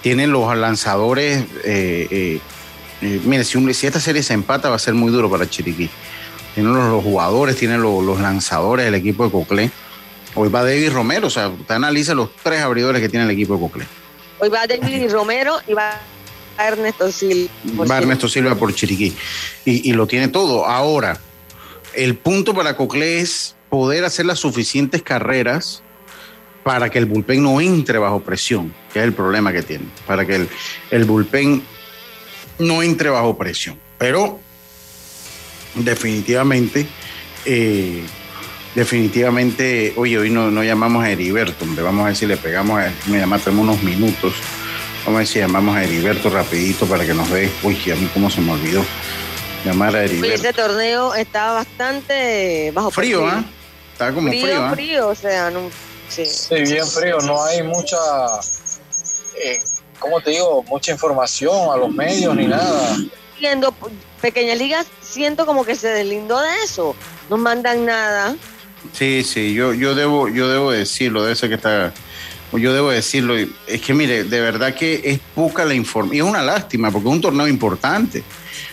A: tiene los lanzadores. eh, eh, eh, mire, si, un- si esta serie se empata, va a ser muy duro para Chiriquí. Tiene los, los jugadores, tiene los, los lanzadores del equipo de Coclé. Hoy va David Romero, o sea, usted analiza los tres abridores que tiene el equipo de Coclé.
C: Hoy va David Romero y va Ernesto Sil.
A: Va Ernesto Silva por Chiriquí. Y, y lo tiene todo. Ahora, el punto para Coclé es poder hacer las suficientes carreras para que el bullpen no entre bajo presión, que es el problema que tiene. Para que el, el bullpen no entre bajo presión. Pero definitivamente, eh, definitivamente, oye, hoy no, no llamamos a Heriberto, hombre, vamos a ver si le pegamos, a, me llama, tenemos unos minutos, vamos a ver si llamamos a Heriberto rapidito para que nos dé, uy, a mí cómo se me olvidó llamar a Heriberto.
C: ese torneo está bastante bajo
A: Frío. ¿ah? Está como
C: frío,
A: frío,
C: frío, o sea, no, sí.
S: Sí, bien frío, no hay mucha, eh, ¿cómo te digo? Mucha información a los medios ni nada.
C: Viendo pequeñas ligas, siento como que se deslindó de eso. No mandan nada.
A: Sí, sí, yo, yo debo, yo debo decirlo, de eso que está, yo debo decirlo. Es que mire, de verdad que es poca la información. Y es una lástima, porque es un torneo importante.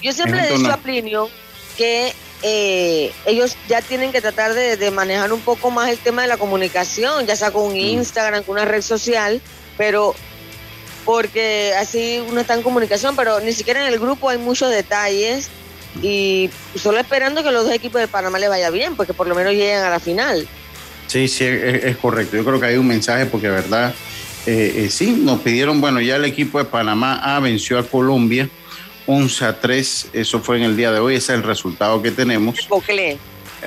C: Yo siempre le
A: un
C: he dicho a Plinio que eh, ellos ya tienen que tratar de, de manejar un poco más el tema de la comunicación, ya sea
A: Mm.
C: con Instagram, con una red social, pero porque así uno está en comunicación, pero ni siquiera en el grupo hay muchos detalles y solo esperando que los dos equipos de Panamá le vaya bien, porque por lo menos lleguen a la final.
A: Sí, sí, es, es correcto. Yo creo que hay un mensaje porque, verdad, eh, eh, sí, nos pidieron, bueno, ya el equipo de Panamá A venció a Colombia 11 a 3, eso fue en el día de hoy, ese es el resultado que tenemos.
C: Cocle.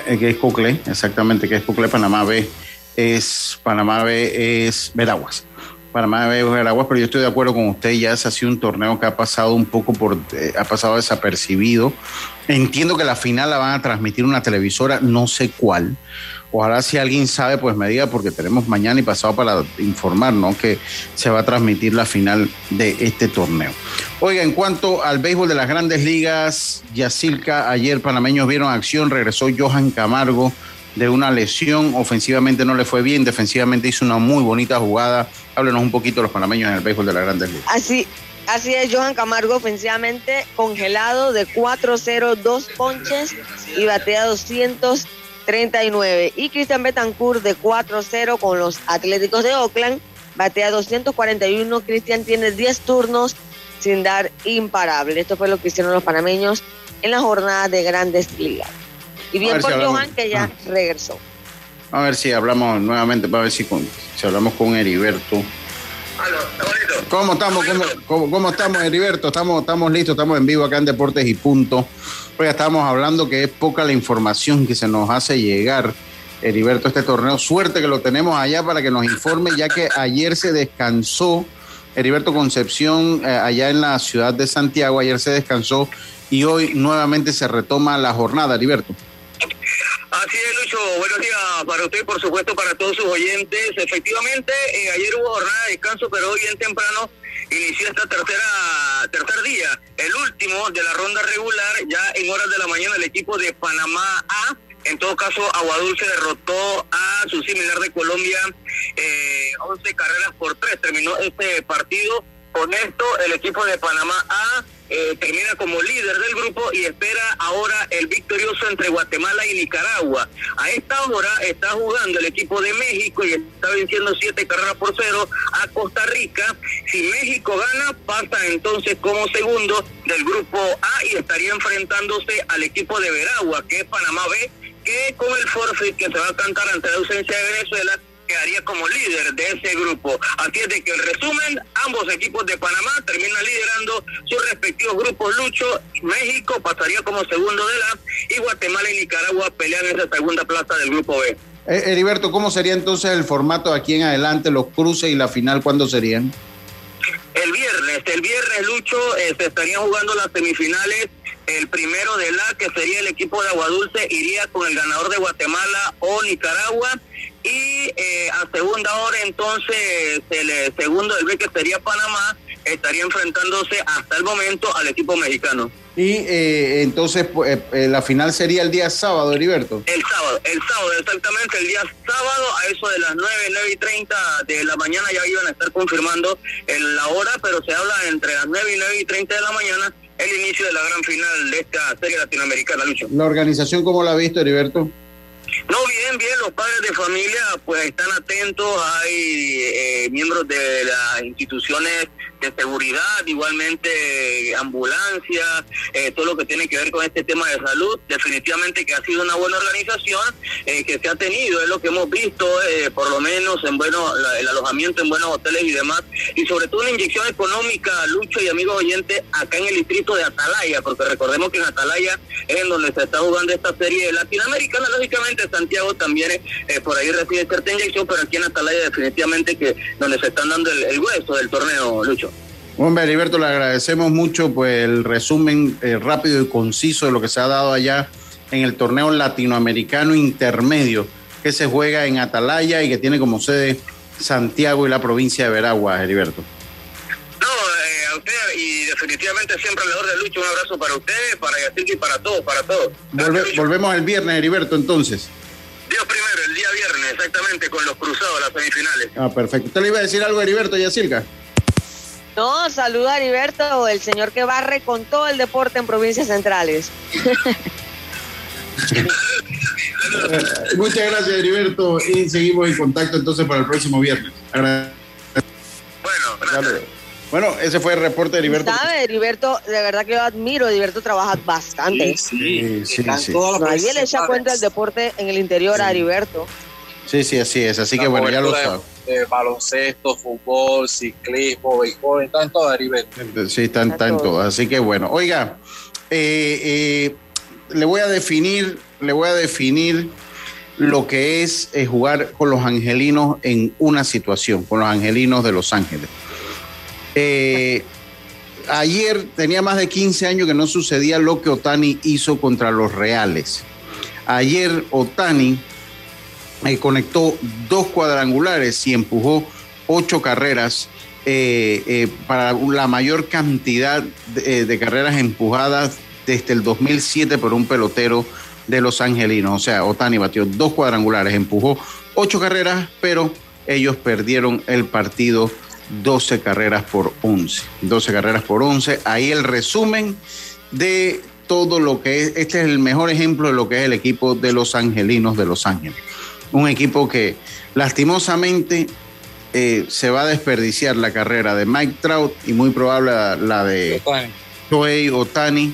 A: Eh, que es Cocle, exactamente, que es Cocle, Panamá B es, Panamá B es Veraguas. Panamá B es Veraguas, pero yo estoy de acuerdo con usted, ya ese ha sido un torneo que ha pasado un poco por, eh, ha pasado desapercibido. Entiendo que la final la van a transmitir una televisora, no sé cuál. Ojalá si alguien sabe, pues me diga, porque tenemos mañana y pasado para informar, ¿no? Que se va a transmitir la final de este torneo. Oiga, en cuanto al béisbol de las grandes ligas, Yacilca, ayer panameños vieron acción, regresó Johan Camargo de una lesión, ofensivamente no le fue bien, defensivamente hizo una muy bonita jugada. Háblenos un poquito los panameños en el béisbol de las grandes ligas.
C: Así, Así es, Johan Camargo ofensivamente congelado de 4-0, dos ponches y batea 239. Y Cristian Betancourt de 4-0 con los Atléticos de Oakland, batea 241. Cristian tiene 10 turnos sin dar imparable. Esto fue lo que hicieron los panameños en la jornada de grandes ligas. Y bien por
A: si hablamos.
C: Johan que ya
A: Ah.
C: regresó.
A: A ver si hablamos nuevamente, para ver si, con- si hablamos con Heriberto. ¿Cómo estamos? ¿Cómo, cómo- cómo estamos, Heriberto? Estamos, estamos listos, estamos en vivo acá en Deportes y Punto. Oiga, estábamos hablando que es poca la información que se nos hace llegar, Heriberto, este torneo. Suerte que lo tenemos allá para que nos informe, ya que ayer se descansó, Heriberto Concepción, eh, allá en la ciudad de Santiago, ayer se descansó y hoy nuevamente se retoma la jornada, Heriberto.
T: Así es, Lucho. Buenos días para usted, por supuesto, para todos sus oyentes. Efectivamente, eh, ayer hubo jornada de descanso, pero hoy bien temprano inició esta tercera tercer día, el último de la ronda regular. Ya en horas de la mañana el equipo de Panamá A, en todo caso, Aguadulce derrotó a su similar de Colombia eh, 11 carreras por 3. Terminó este partido. Con esto, el equipo de Panamá A eh, termina como líder del grupo y espera ahora el victorioso entre Guatemala y Nicaragua. A esta hora está jugando el equipo de México y está venciendo siete carreras por cero a Costa Rica. Si México gana, pasa entonces como segundo del grupo A y estaría enfrentándose al equipo de Veragua, que es Panamá B, que con el forfeit que se va a cantar ante la ausencia de Venezuela quedaría como líder de ese grupo. Así es de que en resumen, ambos equipos de Panamá terminan liderando sus respectivos grupos. Lucho, México pasaría como segundo de la y Guatemala y Nicaragua pelean esa segunda plaza del grupo B.
A: Eh, Heriberto, ¿cómo sería entonces el formato de aquí en adelante, los cruces y la final, cuándo serían?
T: El viernes, el viernes, Lucho, eh, se estarían jugando las semifinales. El primero de la, que sería el equipo de Aguadulce, iría con el ganador de Guatemala o Nicaragua. Y eh, a segunda hora, entonces, el eh, segundo del B, que sería Panamá, estaría enfrentándose hasta el momento al equipo mexicano.
A: Y eh, entonces pues, eh, eh, la final sería el día sábado, Heriberto.
T: El sábado, el sábado, exactamente, el día sábado, a eso de las 9, 9 y 30 de la mañana, ya iban a estar confirmando en la hora, pero se habla entre las 9 y 9 y 30 de la mañana el inicio de la gran final de esta serie latinoamericana, Lucho.
A: ¿La organización cómo la ha visto, Heriberto?
T: No, bien, bien, los padres de familia pues están atentos, hay eh, miembros de las instituciones de seguridad, igualmente eh, ambulancia, eh, todo lo que tiene que ver con este tema de salud, definitivamente que ha sido una buena organización eh, que se ha tenido, es lo que hemos visto, eh, por lo menos en bueno, la- el alojamiento en buenos hoteles y demás, y sobre todo una inyección económica, Lucho y amigos oyentes, acá en el distrito de Atalaya, porque recordemos que en Atalaya es en donde se está jugando esta serie latinoamericana, lógicamente Santiago también eh, por ahí recibe cierta inyección, pero aquí en Atalaya definitivamente que donde se están dando el, el hueso del torneo, Lucho.
A: Hombre, Heriberto, le agradecemos mucho pues el resumen eh, rápido y conciso de lo que se ha dado allá en el torneo latinoamericano intermedio que se juega en Atalaya y que tiene como sede Santiago y la provincia de Veragua, Heriberto.
T: Definitivamente siempre alrededor de Lucho, un abrazo para usted, para Yacirca y para todos, para todos.
A: Volve- volvemos el viernes, Heriberto, entonces.
T: Dios primero, el día viernes, exactamente, con los cruzados, las semifinales.
A: Ah, perfecto. ¿Usted le iba a decir algo, Heriberto Yacirca?
C: No, saluda a Heriberto, el señor que barre con todo el deporte en provincias centrales.
A: Muchas gracias, Heriberto, y seguimos en contacto entonces para el próximo viernes. Agra- Bueno, Bueno, ese fue el reporte de Heriberto.
C: ¿Sabe, Heriberto? De verdad que yo admiro, Heriberto trabaja bastante.
A: Sí, sí, sí.
C: Nadie le echa cuenta el deporte en el interior a Heriberto.
A: Sí, sí, así es. Así
S: La
A: que bueno, ya lo
S: cobertura
A: sabe.
S: de, de baloncesto, fútbol, ciclismo, béisbol, está en todo Heriberto.
A: Sí, está, está en todo. Así que bueno, oiga, eh, eh, le voy a definir, le voy a definir lo que es eh, jugar con los angelinos en una situación, con los angelinos de Los Ángeles. Eh, ayer tenía más de 15 años que no sucedía lo que Otani hizo contra los Reales. Ayer Otani eh, conectó dos cuadrangulares y empujó ocho carreras eh, para la mayor cantidad de, de carreras empujadas desde el 2007 por un pelotero de los angelinos. O sea, Otani batió dos cuadrangulares, empujó ocho carreras, pero ellos perdieron el partido 12 carreras por 11. 12 carreras por 11. Ahí el resumen de todo lo que es. Este es el mejor ejemplo de lo que es el equipo de los Angelinos de Los Ángeles. Un equipo que lastimosamente eh, se va a desperdiciar la carrera de Mike Trout y muy probable la, la de Shohei Otani